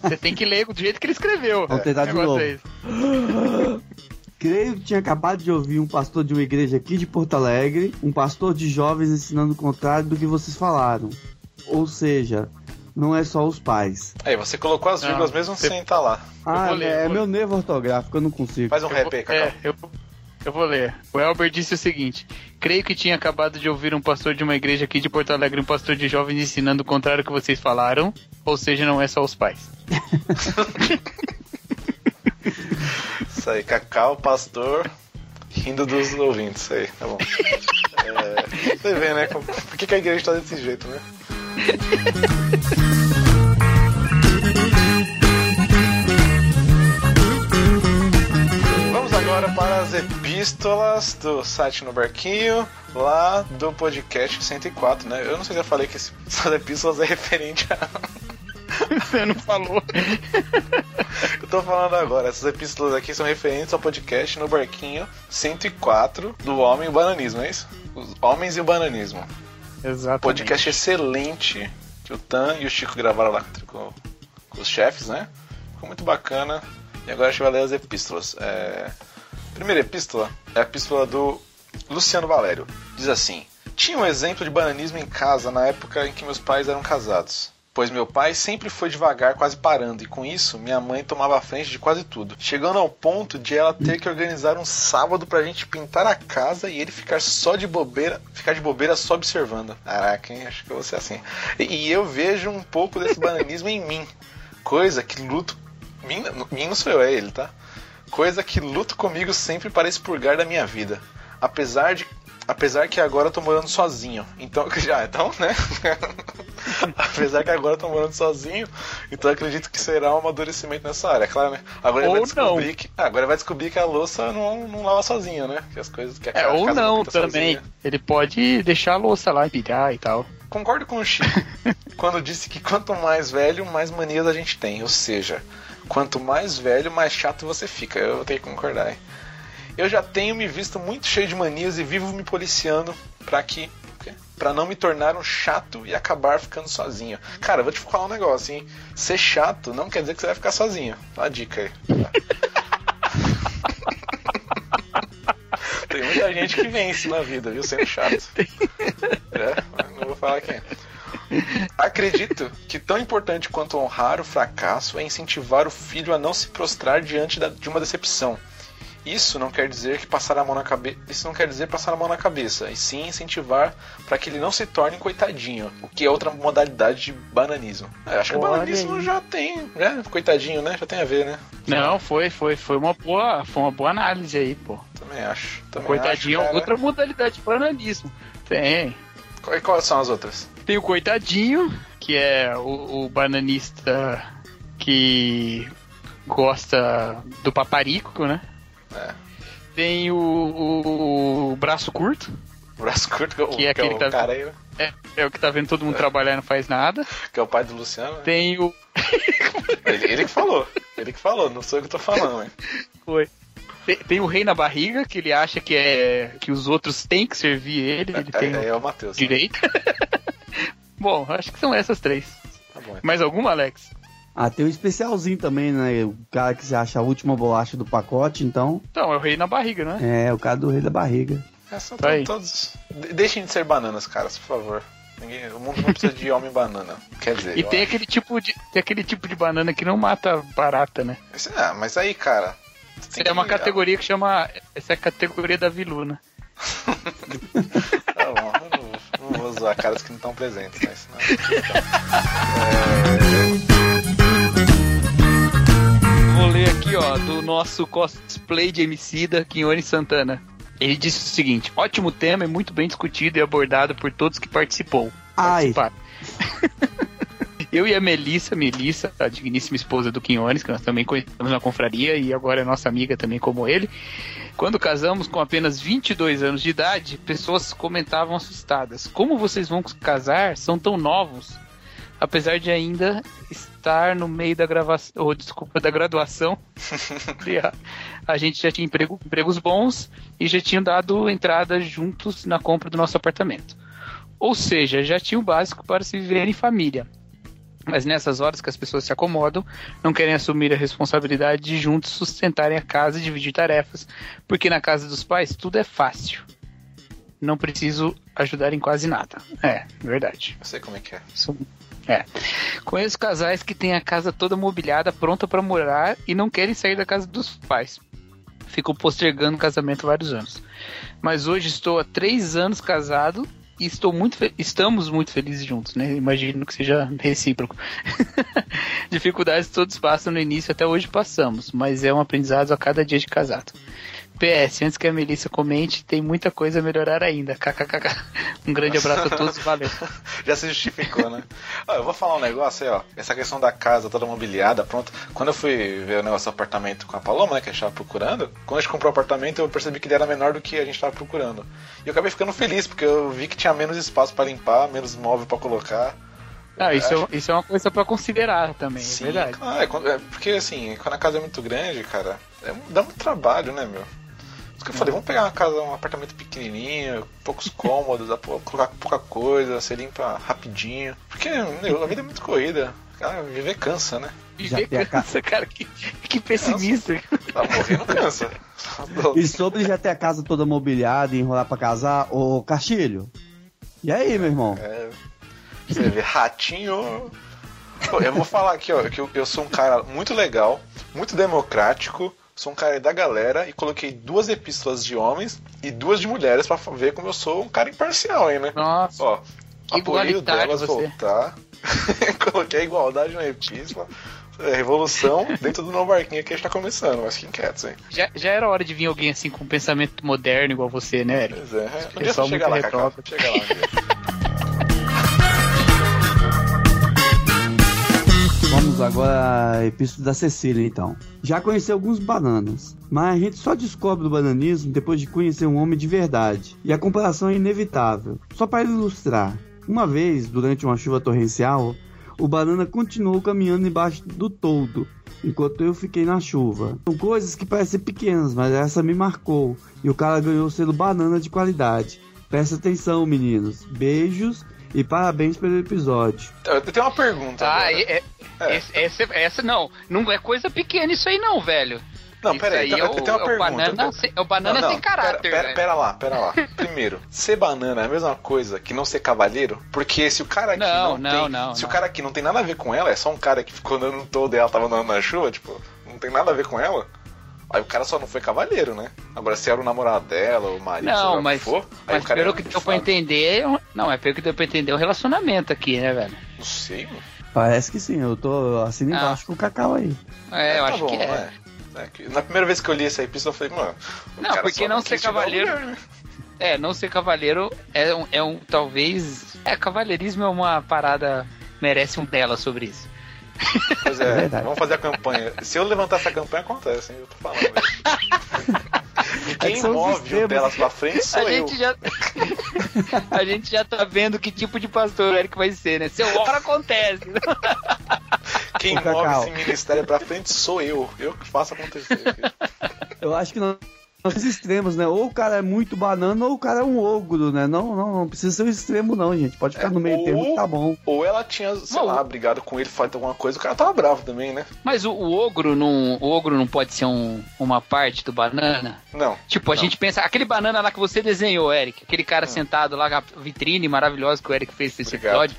você- tem que ler do jeito que ele escreveu. Vamos tentar de O negócio novo. é. <gasps> Creio que tinha acabado de ouvir um pastor de uma igreja aqui de Porto Alegre, um pastor de jovens ensinando o contrário do que vocês falaram. Ou seja, não é só os pais. Aí, você colocou as Não, vírgulas mesmo você- sem estar lá. Ah, vou ler, é vou- meu nervo ortográfico, eu não consigo. Faz um Eu rap aí, Cacau. É, eu, eu vou ler. O Elber disse o seguinte: Creio que tinha acabado de ouvir um pastor de uma igreja aqui de Porto Alegre, um pastor de jovens ensinando o contrário que vocês falaram. Ou seja, não é só os pais. <laughs> Isso aí, Cacau, pastor, rindo dos ouvintes. Isso aí, tá bom. <laughs> É, você vê, né? Por que, que a igreja tá desse jeito, né? Vamos agora para as epístolas do site no Barquinho, lá do podcast 104, né? Eu não sei se eu falei que <laughs> essas epístolas é referente a. <laughs> Você não falou. <laughs> Eu tô falando agora, essas epístolas aqui são referentes ao podcast no Barquinho 104 do Homem e o Bananismo, é isso? Os Homens e o Bananismo. Exatamente. Podcast excelente que o Tan e o Chico gravaram lá com, com os chefes, né? Ficou muito bacana. E agora a gente vai ler as epístolas. É, Primeira epístola é a epístola do Luciano Valério. Diz assim: Tinha um exemplo de bananismo em casa na época em que meus pais eram casados. Pois meu pai sempre foi devagar, quase parando, e com isso minha mãe tomava a frente de quase tudo. Chegando ao ponto de ela ter que organizar um sábado pra gente pintar a casa e ele ficar só de bobeira, ficar de bobeira só observando. Caraca, hein? Acho que eu vou ser assim. E, eu vejo um pouco desse bananismo em mim. Coisa que luto. Mim, mim não sou eu, é ele, tá? Coisa que luto comigo sempre para expurgar da minha vida. Apesar de. Apesar que agora eu tô morando sozinho. Então, <laughs> já, então, né? <laughs> Apesar que agora eu tô morando sozinho, então eu acredito que será um amadurecimento nessa área, claro, né? Agora ele vai Ou descobrir não. que. ah, agora vai descobrir que a louça não, não lava sozinha, né? Que as coisas que a É, a ou não também. sozinha. Ele pode deixar a louça lá e pilhar e tal. Concordo com o Chico <laughs> quando disse que quanto mais velho, mais manias a gente tem. Ou seja, quanto mais velho, mais chato você fica. Eu tenho que concordar. hein? Eu já tenho me visto muito cheio de manias e vivo me policiando pra que. Pra não me tornar um chato e acabar ficando sozinho. Cara, vou te falar um negócio, hein? Ser chato não quer dizer que você vai ficar sozinho. Dá uma dica aí. Tem muita gente que vence na vida, viu? Sendo chato. É, não vou falar quem. é. Acredito que tão importante quanto honrar o fracasso é incentivar o filho a não se prostrar diante da- de uma decepção. Isso não quer dizer que passar a mão na cabeça. Isso não quer dizer passar a mão na cabeça, e sim incentivar para que ele não se torne coitadinho, o que é outra modalidade de bananismo. É, acho que o Olha bananismo aí. já tem, né? Coitadinho, né? Já tem a ver, né? Não, foi, foi, foi uma boa, foi uma boa análise aí, pô. Também acho. Também Coitadinho acho, é outra modalidade de bananismo. Tem. E quais são as outras? Tem o coitadinho, que é o, o bananista que gosta do paparico, né? É. Tem o, o- o braço curto, braço curto, que, é o- que é que é aquele o que tá, cara aí, né? é, é o que tá vendo todo mundo trabalhar e não faz nada. que é o pai do Luciano. né? Tem o. <laughs> Ele, ele que falou. Ele que falou, não sou eu que tô falando, hein? <laughs> Foi. Tem, tem o rei na barriga, que ele acha que é que os outros têm que servir ele, ele tem É, é o Matheus. né? direito. <laughs> Bom, acho que são essas três. Tá bom. Mais alguma, Alex? Ah, tem um especialzinho também, né? O cara que se acha a última bolacha do pacote, então. Então, é o rei na barriga, né? É, o cara do rei da barriga. É, são Tá todos. de- Deixem de ser bananas, caras, por favor. Ninguém- o mundo não precisa de <laughs> homem banana. Quer dizer, E tem acho. aquele, tipo de, tem aquele tipo de banana que não mata barata, né? Esse- Ah, mas aí, cara. tem é uma que- categoria que chama. Essa é a categoria da viluna. <laughs> Tá bom, eu não, não vou zoar caras que não estão presentes, né? Senão- <laughs> Vou ler aqui, ó, do nosso cosplay de Emicida, Quinone Santana. Ele disse o seguinte: ótimo tema, é muito bem discutido e abordado por todos que participou. Ai. <laughs> Eu e a Melissa, Melissa, a digníssima esposa do Quinones, que nós também conhecemos na confraria e agora é nossa amiga também como ele. Quando casamos com apenas 22 anos de idade, pessoas comentavam assustadas: Como vocês vão casar? São tão novos. Apesar de ainda estar no meio da gravação, ou desculpa, da graduação, <laughs> a, gente já tinha emprego- empregos bons e já tinha dado entrada juntos na compra do nosso apartamento. Ou seja, já tinha o básico para se viver em família. Mas nessas horas que as pessoas se acomodam, não querem assumir a responsabilidade de juntos sustentarem a casa e dividir tarefas, porque na casa dos pais tudo é fácil. Não preciso ajudar em quase nada. É, verdade. Eu sei como é que é. É. Conheço casais que têm a casa toda mobiliada, pronta para morar e não querem sair da casa dos pais. Ficam postergando o casamento vários anos. Mas hoje estou há três anos casado e estou muito estamos muito felizes juntos, né? Imagino que seja recíproco. <laughs> Dificuldades todos passam no início, até hoje passamos, mas é um aprendizado a cada dia de casado. PS, antes que a Melissa comente, tem muita coisa a melhorar ainda. KKKK. Um grande <laughs> abraço a todos, valeu. Já se justificou, né? Ó, eu vou falar um negócio aí, ó. Essa questão da casa toda mobiliada, pronto. Quando eu fui ver o negócio do apartamento com a Paloma, né, que a gente tava procurando, quando a gente comprou o apartamento, eu percebi que ele era menor do que a gente tava procurando. E eu acabei ficando feliz, porque eu vi que tinha menos espaço pra limpar, menos móvel pra colocar. Ah, isso, acho- é, isso é uma coisa pra considerar também, Sim, é verdade. claro, é, é, porque assim, quando a casa é muito grande, cara, é- dá muito trabalho, né, meu? Isso que eu falei, vamos pegar uma casa, um apartamento pequenininho, poucos <laughs> cômodos, colocar pouca coisa, você limpa rapidinho. Porque, meu, a vida é muito corrida. Cara, viver cansa, né? Viver cansa, cara, que, que pessimista. Tá morrendo cansa. E sobre já ter a casa toda mobiliada e enrolar pra casar, ô Castilho. E aí, meu irmão? É, você vê, ratinho. Pô, eu vou falar aqui, ó, que eu, eu sou um cara muito legal, muito democrático, sou um cara da galera e coloquei duas epístolas de homens e duas de mulheres pra ver como eu sou um cara imparcial aí, né? Nossa, Ó, apoio delas você. voltar. <laughs> coloquei a igualdade na epístola. É, revolução dentro do novo barquinho que a gente tá começando, mas fiquem quietos, hein? já, já era hora de vir alguém assim com um pensamento moderno igual você, né, Eric? Pois é, um dia Pessoal você chega muito lá, retrógrado. Chega lá um <laughs> Vamos agora à Epístola da Cecília, então. Já conheci alguns bananas, mas a gente só descobre o bananismo depois de conhecer um homem de verdade. E a comparação é inevitável. Só para ilustrar, uma vez, durante uma chuva torrencial, o banana continuou caminhando embaixo do toldo, enquanto eu fiquei na chuva. São coisas que parecem pequenas, mas essa me marcou. E o cara ganhou o selo banana de qualidade. Presta atenção, meninos. Beijos e parabéns pelo episódio. Eu tenho uma pergunta. Ah, agora. é, é, esse- essa, essa não, não é coisa pequena isso aí não, velho. Não, Isso peraí, aí eu, é o- eu tenho uma é o pergunta. banana sem- é o banana sem caráter, Pera, pera, pera lá, pera lá. <laughs> Primeiro, ser banana é a mesma coisa que não ser cavaleiro? Porque se o cara aqui Não, não, não, tem. não, se não. o cara aqui não tem nada a ver com ela, é só um cara que ficou andando todo e ela tava andando na chuva, tipo, não tem nada a ver com ela. Aí o cara só não foi cavaleiro, né? Agora, se era o namorado dela, o marido, Não, que mas, for, aí mas o cara pelo é que deu pra entender, é não, é pelo que deu pra entender o relacionamento aqui, né, velho? Não sei, mano. Parece que sim, eu tô assim Ah. embaixo com o Cacau aí. É, eu tá acho bom, que é. né? É Na primeira vez que eu li essa epístola, eu falei, mano. Não, cara porque só não ser cavaleiro- lugar, né? É, não ser cavaleiro é um, é um talvez. É, cavalheirismo é uma parada. Merece um dela sobre isso. Pois É é, verdade. vamos fazer a campanha. Se eu levantar essa campanha, acontece, hein? Eu tô falando. E <laughs> É quem os move o delas pra frente sou a eu. gente já. <laughs> a gente já tá vendo que tipo de pastor o Eric vai ser, né? Seu hora acontece. <laughs> Quem move esse ministério pra frente sou eu. Eu que faço acontecer. Eu acho que nós temos extremos, né? Ou o cara é muito banana ou o cara é um ogro, né? Não, não, não precisa ser um extremo, não, gente. Pode ficar no meio ou- termo que tá bom. Ou ela tinha, sei Não. lá, brigado com ele, feito alguma coisa, o cara tava bravo também, né? Mas o, o ogro não. O ogro não pode ser um- uma parte do banana? Não. Tipo, a Não. gente pensa, aquele banana lá que você desenhou, Eric, aquele cara sentado lá, a vitrine maravilhosa que o Eric fez pra esse Obrigado. episódio,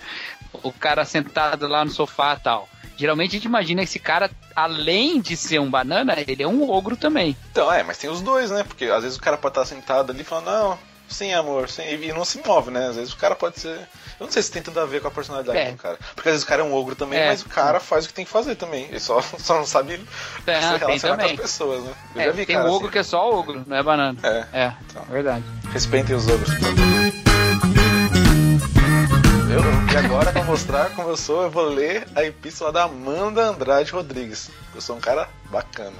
o cara sentado lá no sofá e tal. Geralmente a gente imagina esse cara, além de ser um banana, ele é um ogro também. Então, é, mas tem os dois, né? Porque às vezes o cara pode estar sentado ali falando, não, Sim, amor, sim, e não se move, né? Às vezes o cara pode ser. Eu não sei se tem tudo a ver com a personalidade É. do cara. Porque às vezes o cara é um ogro também, É. mas o cara faz o que tem que fazer também. Ele só, <laughs> só não sabe É, se relacionar com as pessoas, né? Eu É, já vi tem cara ogro assim. que é só ogro, não é banana. É. É, verdade. Respeitem os ogros. E agora, pra mostrar como eu sou, eu vou ler a epístola da Amanda Andrade Rodrigues. Eu sou um cara bacana.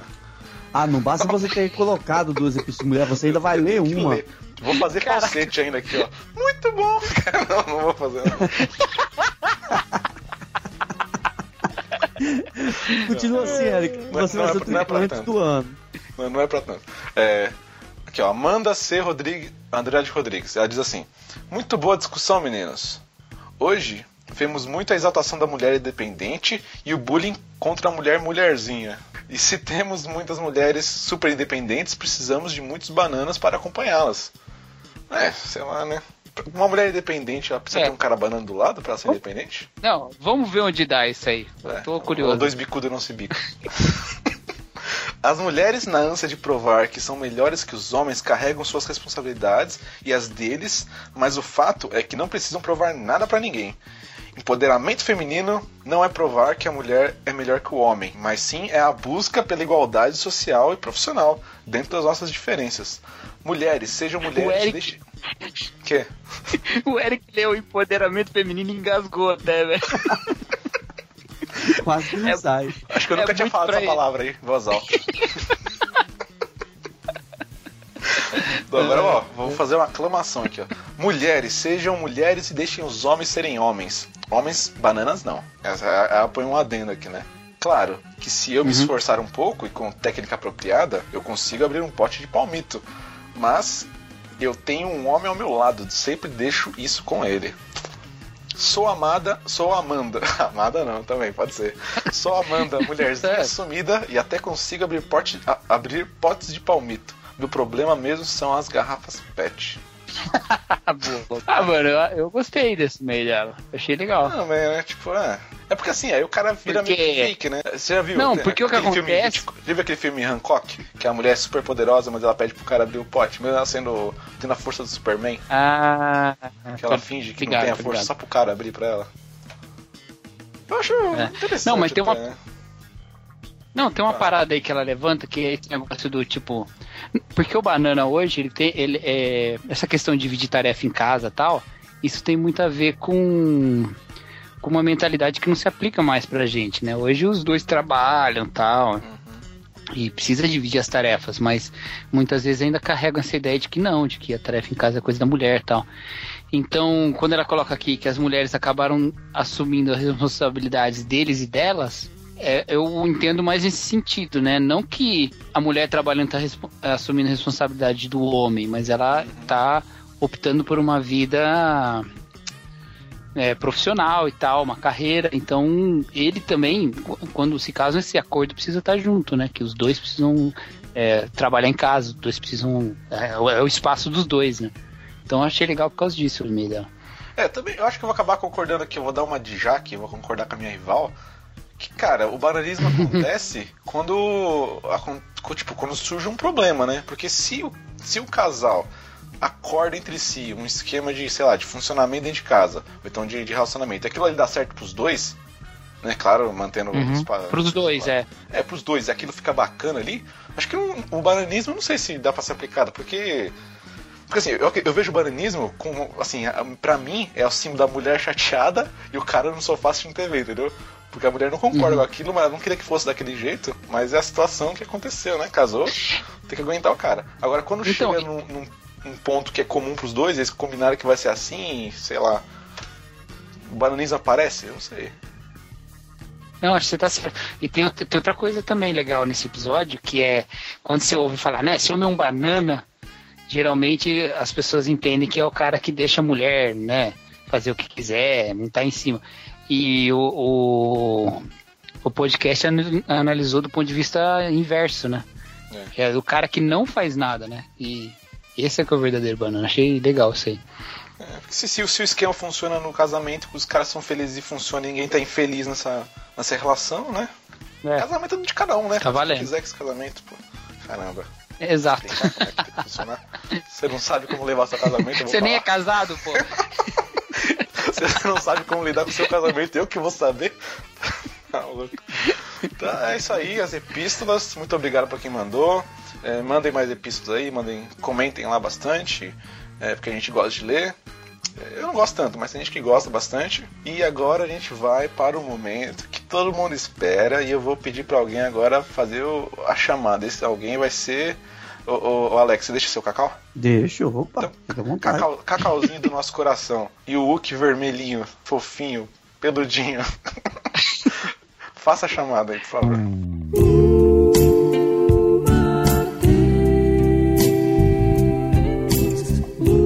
Ah, não basta você ter colocado duas epístolas mulher, você ainda vai ler uma. ler. Vou fazer falsete ainda aqui, ó. Muito bom! <laughs> não, não vou fazer. Não. Continua assim, Eric. Não é- Você não vai é- ser é pra tanto. do ano. Não, não é pra tanto. É, aqui, ó. Amanda C. Rodrigues, Andrade Rodrigues. Ela diz assim: Muito boa discussão, meninos. Hoje vemos muito a exaltação da mulher independente e o bullying contra a mulher mulherzinha. E se <laughs> temos muitas mulheres super independentes, precisamos de muitos bananas para acompanhá-las. É, sei lá, né? Uma mulher independente, ela precisa É. ter um cara banana do lado pra ser independente? Não, vamos ver onde dá isso aí. Eu tô curioso. dois bicudos não se bicam. <laughs> As mulheres, na ânsia de provar que são melhores que os homens, carregam suas responsabilidades e as deles, mas o fato é que não precisam provar nada pra ninguém. Empoderamento feminino não é provar que a mulher é melhor que o homem, mas sim é a busca pela igualdade social e profissional, dentro das nossas diferenças. Mulheres, sejam mulheres. Eric- deixe- Quê? <laughs> O Eric leu empoderamento feminino e engasgou até, velho. <laughs> <laughs> Quase que não sai. Acho que eu É nunca tinha muito falado essa ele. palavra aí, voz alta. <laughs> Agora, ó, vou fazer uma aclamação aqui, ó. Mulheres, sejam mulheres e deixem os homens serem homens. Homens, bananas não. Essa, ela põe um adendo aqui, né? Claro que se eu me esforçar um pouco e com técnica apropriada, eu consigo abrir um pote de palmito. Mas eu tenho um homem ao meu lado, sempre deixo isso com ele. Sou amada, sou Amanda. <laughs> Amada não, também, pode ser. Sou Amanda, <laughs> mulherzinha sumida e até consigo abrir, porte, a- abrir potes de palmito. Meu problema mesmo são as garrafas PET. <laughs> Ah, mano, eu, eu gostei desse meio dela. Achei legal. Não, mas é tipo, é. É porque assim, aí o cara vira Porque- meio fake, né? Você já viu? Não, tem- porque o que filme acontece- já viu aquele filme Hancock? Que a mulher é super poderosa, mas ela pede pro cara abrir o pote, mesmo ela sendo. tendo a força do Superman. Ah. Que ela finge que ligado, não tem a força ligado. só pro cara abrir pra ela. Eu acho É. interessante. Não, mas tem uma- até. Não, tem uma parada aí que ela levanta que é esse negócio do tipo. Porque o banana hoje, ele tem. Ele, é, essa questão de dividir tarefa em casa e tal, isso tem muito a ver com. Com uma mentalidade que não se aplica mais pra gente, né? Hoje os dois trabalham tal. E precisa dividir as tarefas, mas muitas vezes ainda carregam essa ideia de que não, de que a tarefa em casa é coisa da mulher e tal. Então, quando ela coloca aqui que as mulheres acabaram assumindo as responsabilidades deles e delas, é, eu entendo mais nesse sentido, né? Não que a mulher trabalhando está assumindo a responsabilidade do homem, mas ela está optando por uma vida é, profissional e tal, uma carreira. Então, ele também, qu- quando se casam, esse acordo precisa estar junto, né? Que os dois precisam é, trabalhar em casa, os dois precisam. É, o- é o espaço dos dois, né? Então, achei legal por causa disso, dela. É, também, eu acho que eu vou acabar concordando aqui, eu vou dar uma de Jaque, vou concordar com a minha rival. Que, cara, o bananismo acontece <laughs> quando, tipo, quando surge um problema, né? Porque se o, se o casal acorda entre si um esquema de, sei lá, de funcionamento dentro de casa, ou então de, de relacionamento, e aquilo ali dá certo pros dois, né? Claro, mantendo Uhum. os Pros dois, é. É, pros dois, e aquilo fica bacana ali. Acho que o, o bananismo, não sei se dá pra ser aplicado, porque. Porque assim, eu, eu vejo o bananismo como, assim, a- pra mim é o símbolo da mulher chateada e o cara no sofá assistindo TV, entendeu? Porque a mulher não concorda Uhum. com aquilo, mas ela não queria que fosse daquele jeito, mas é a situação que aconteceu, né? Casou, tem que aguentar o cara. Agora, quando Então, chega num, num- num ponto que é comum pros dois, eles combinaram que vai ser assim, sei lá. O bananismo aparece? Eu não sei. Não, acho que você tá certo. E tem, outra- tem outra coisa também legal nesse episódio, que é quando você ouve falar, né, se homem é um banana, geralmente as pessoas entendem que é o cara que deixa a mulher, né, fazer o que quiser, não tá em cima. E o, o, o podcast ana- analisou do ponto de vista inverso, né? É. É o cara que não faz nada, né? E esse é que é o verdadeiro banana. Achei legal isso aí. Porque se, se, o- se o esquema funciona no casamento, os caras são felizes e funciona e ninguém tá infeliz nessa, nessa relação, né? É. Casamento é de cada um, né? Tá Se valendo. quiser que esse casamento, pô. Caramba. Exato. É que tem que funcionar. Você não sabe como levar seu casamento? <laughs> Você nem é falar. casado, pô. <laughs> Você não sabe como lidar com o seu casamento, eu que vou saber. <laughs> Tá louco. Então é isso aí, as epístolas. Muito obrigado pra quem mandou. É, mandem mais epístolas aí, mandem, comentem lá bastante, é, porque a gente gosta de ler. É, Eu não gosto tanto, mas tem gente que gosta bastante. E agora a gente vai para o momento que todo mundo espera. E eu vou pedir pra alguém agora fazer o- a chamada. Esse alguém vai ser. Ô, ô, ô, Alex, você deixa seu cacau? Deixa, opa, vontade. Cacau, cacauzinho do nosso coração. E o Hulk vermelhinho, fofinho, peludinho. <laughs> Faça a chamada aí, por favor.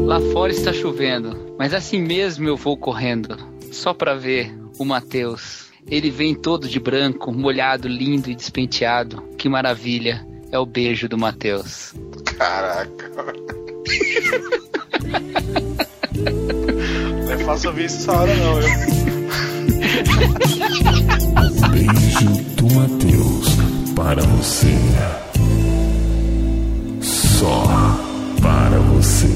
Lá fora está chovendo, mas assim mesmo eu vou correndo, só pra ver o Matheus. Ele vem todo de branco, molhado, lindo e despenteado. Que maravilha! É o beijo do Matheus. Caraca. <laughs> Não é fácil ouvir isso essa hora não, viu? Beijo do Matheus para você. Só para você.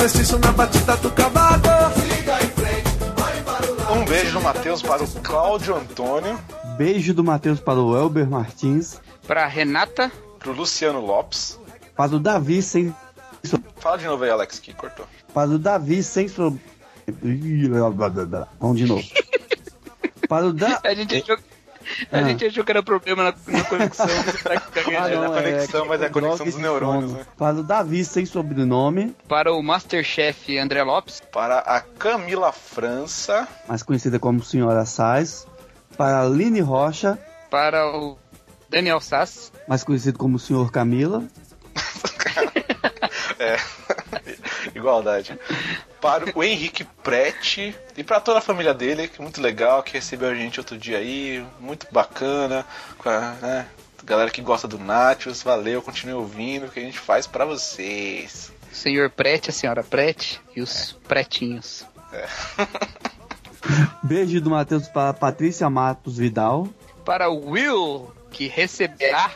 Mestiço na batida do cavaco. Para o. Um beijo do Matheus para o Cláudio Antônio. Beijo do Matheus para o Elber Martins. Pra Renata. Pro Luciano Lopes. Para o Davi sem. Fala de novo aí, Alex, que cortou. Para o Davi sem. Vamos de novo. <laughs> Para o da... A gente a Ah. gente achou que era problema na, na conexão. <laughs> Ah, É não, na conexão, é- mas é a é conexão dos neurônios, né? Para o Davi sem sobrenome, Para o Masterchef André Lopes. Para a Camila França. mais conhecida como Senhora Sais. Para a Aline Rocha, Para o Daniel Sass. mais conhecido como Senhor Camila. <laughs> É. Igualdade. Para o Henrique Prete e para toda a família dele, que é muito legal, que recebeu a gente outro dia aí, muito bacana, com a, né, galera que gosta do Nachos, valeu, continue ouvindo, o que a gente faz pra vocês. Senhor Prete, a senhora Prete e os pretinhos. É. <laughs> Beijo do Matheus para a Patrícia Matos Vidal. Para o Will, que receberá,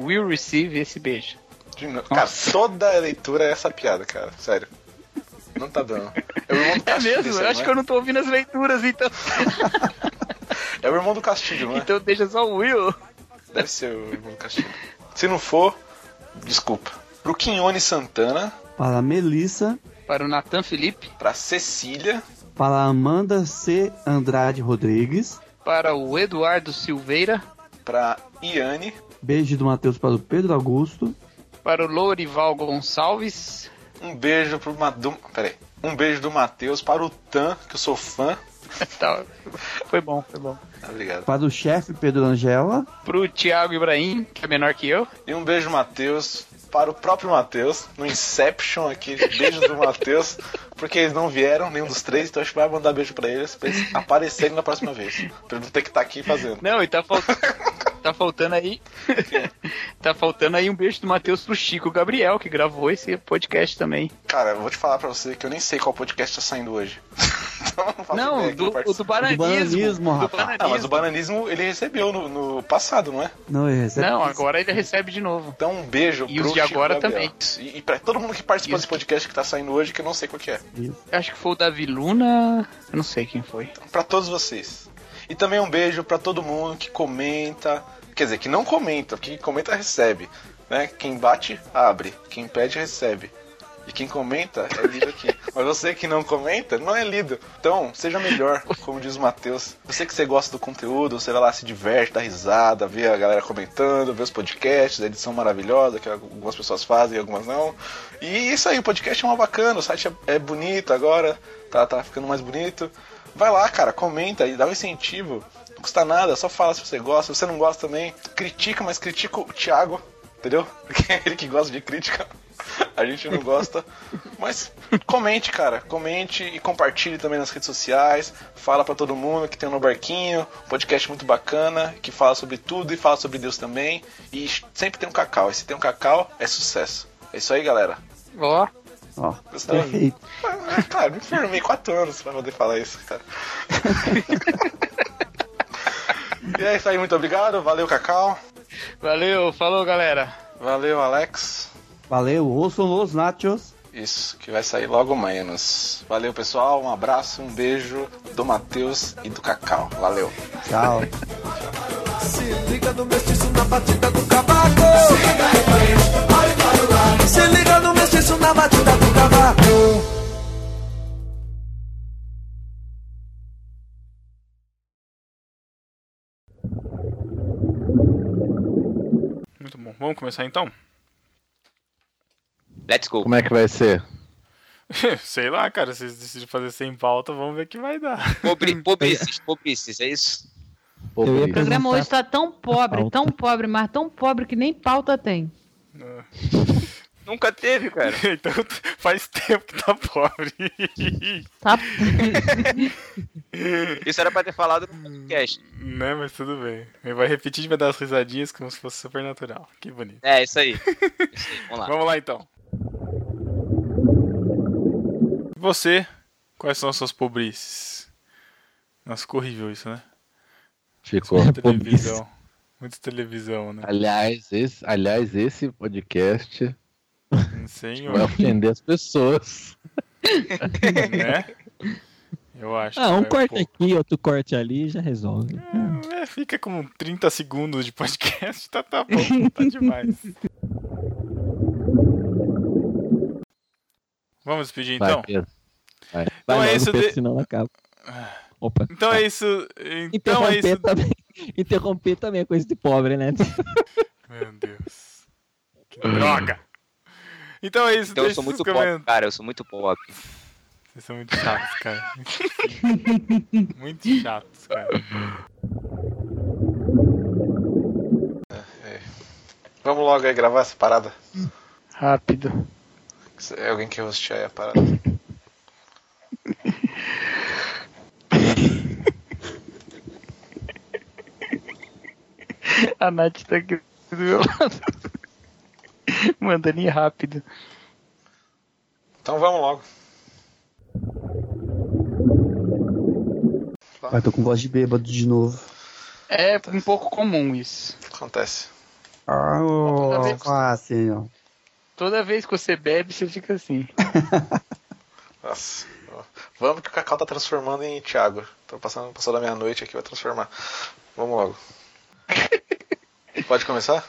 will receive esse beijo. Cara, toda leitura é essa piada, cara, sério. Não tá dando. É o irmão do É Castilho, mesmo? isso Eu acho não que eu não tô ouvindo as leituras, então. É o irmão do Castilho, não é? Então deixa só o Will. Deve ser o irmão do Castilho. Se não for, desculpa. Pro Quinone Santana, Para a Melissa. Para o Nathan Felipe. pra Cecília, Para a Amanda C. Andrade Rodrigues. Para o Eduardo Silveira. pra Iane, Beijo do Matheus para o Pedro Augusto. Para o Lourival Gonçalves. Um beijo pro Madu... Peraí. Um beijo do Matheus para o Tan, que eu sou fã. <laughs> Tá, Foi bom, foi bom. Obrigado. Para o chefe Pedro Angela. Pro Thiago Ibrahim, que é menor que eu. E um beijo, Matheus, para o próprio Matheus, no Inception aqui. Beijo do Matheus, porque eles não vieram, nenhum dos três, então a gente vai mandar beijo pra eles, pra eles aparecerem na próxima vez. Pra não ter que estar aqui fazendo. Não, e tá faltando. tá faltando aí. <laughs> tá faltando aí um beijo do Matheus pro Chico Gabriel, que gravou esse podcast também. Cara, eu vou te falar pra você que eu nem sei qual podcast tá saindo hoje. Então, não, do, o do bananismo. bananismo, do rapaz. Ah, mas o bananismo ele recebeu no, no passado, não é? Não, ele recebe. Não, agora ele recebe de novo. Então um beijo E pro os de agora Gabriel. também. E, e pra todo mundo que participa os desse podcast que tá saindo hoje, que eu não sei qual que é. Eu acho que foi o Davi Luna. Eu não sei quem foi. Pra todos vocês. E também um beijo pra todo mundo que comenta, quer dizer, que não comenta, porque quem comenta recebe, né? Quem bate, abre, quem pede, recebe. E quem comenta é lido aqui. Mas você que não comenta, não é lido. Então, seja melhor, como diz o Matheus. Eu sei que você gosta do conteúdo, você vai lá, se diverte, dá risada, vê a galera comentando, vê os podcasts, a edição maravilhosa que algumas pessoas fazem e algumas não. E isso aí, o podcast é uma bacana, o site é, é bonito agora, tá, tá ficando mais bonito. Vai lá, cara, comenta e dá um incentivo. Não custa nada, só fala se você gosta. Se você não gosta também, critica, mas critica o Thiago, entendeu? <laughs> Porque é ele que gosta de crítica. A gente não gosta. Mas comente, cara. Comente e compartilhe também nas redes sociais. Fala pra todo mundo que tem um no barquinho. Um podcast muito bacana, que fala sobre tudo e fala sobre Deus também. E sempre tem um cacau. E se tem um cacau, é sucesso. É isso aí, galera. Ó. Ó, Gostava. perfeito. Ah, Cara, me formei 4 anos pra poder falar isso, cara. <laughs> e é isso aí, muito obrigado. Valeu, Cacau. Valeu, falou, galera. Valeu, Alex. Valeu, ouçam Los Nachos. Isso, que vai sair logo menos. Valeu, pessoal. Um abraço, um beijo do Matheus e do Cacau. Valeu. Tchau. <laughs> Se liga no mestiço na batida do cavaco. Se liga no mestiço na batida do cavaco. Muito bom. Vamos começar então? Let's go. Como é que vai ser? <laughs> Sei lá, cara. Se vocês decidem fazer sem pauta, vamos ver o que vai dar. Pobre, <laughs> pobrices, pobrices, é isso? Cris. O programa hoje tá tão pobre, tão pobre, mas tão pobre que nem pauta tem. <laughs> Nunca teve, cara. então faz tempo que tá pobre. Tá? Isso era pra ter falado no podcast. né, mas tudo bem. Ele vai repetir e vai dar as risadinhas como se fosse super natural. Que bonito. É, isso aí. Isso aí. Vamos lá. Vamos lá então. Você, quais são as suas pobrices? Nossa, ficou horrível isso, né? Ficou. Muita televisão. Muita televisão, né? Aliás, esse, aliás, esse podcast Senhor. vai ofender as pessoas. né? <laughs> Eu acho. Ah, um corte pouco. aqui, outro corte ali já resolve. É, fica com 30 segundos de podcast, tá, tá bom, tá demais. <laughs> Vamos despedir Vai, então? Pedro. Vai. Então Vai é isso Pedro, de- senão não acaba. Opa. Então é isso. Então é Interromper isso. também. Interromper também é coisa de pobre, né? Meu Deus. Que droga. Então é isso. Então eu sou muito comentários. pobre, cara. Eu sou muito pobre. Vocês são muito chatos, cara. muito chatos, cara. Vamos logo aí gravar essa parada. Rápido. É alguém que hostear aí a parada. <laughs> A Nath tá aqui do meu lado. Mandando ir rápido. Então vamos logo. Vai, tô com voz de bêbado de novo. É um pouco comum isso. Acontece. Ah, vez- fácil, ó. Toda vez que você bebe, você fica assim. <laughs> Nossa. Vamos que o Cacau tá transformando em Thiago. Tô passando, passou da meia-noite aqui, vai transformar. Vamos logo. <laughs> Pode começar?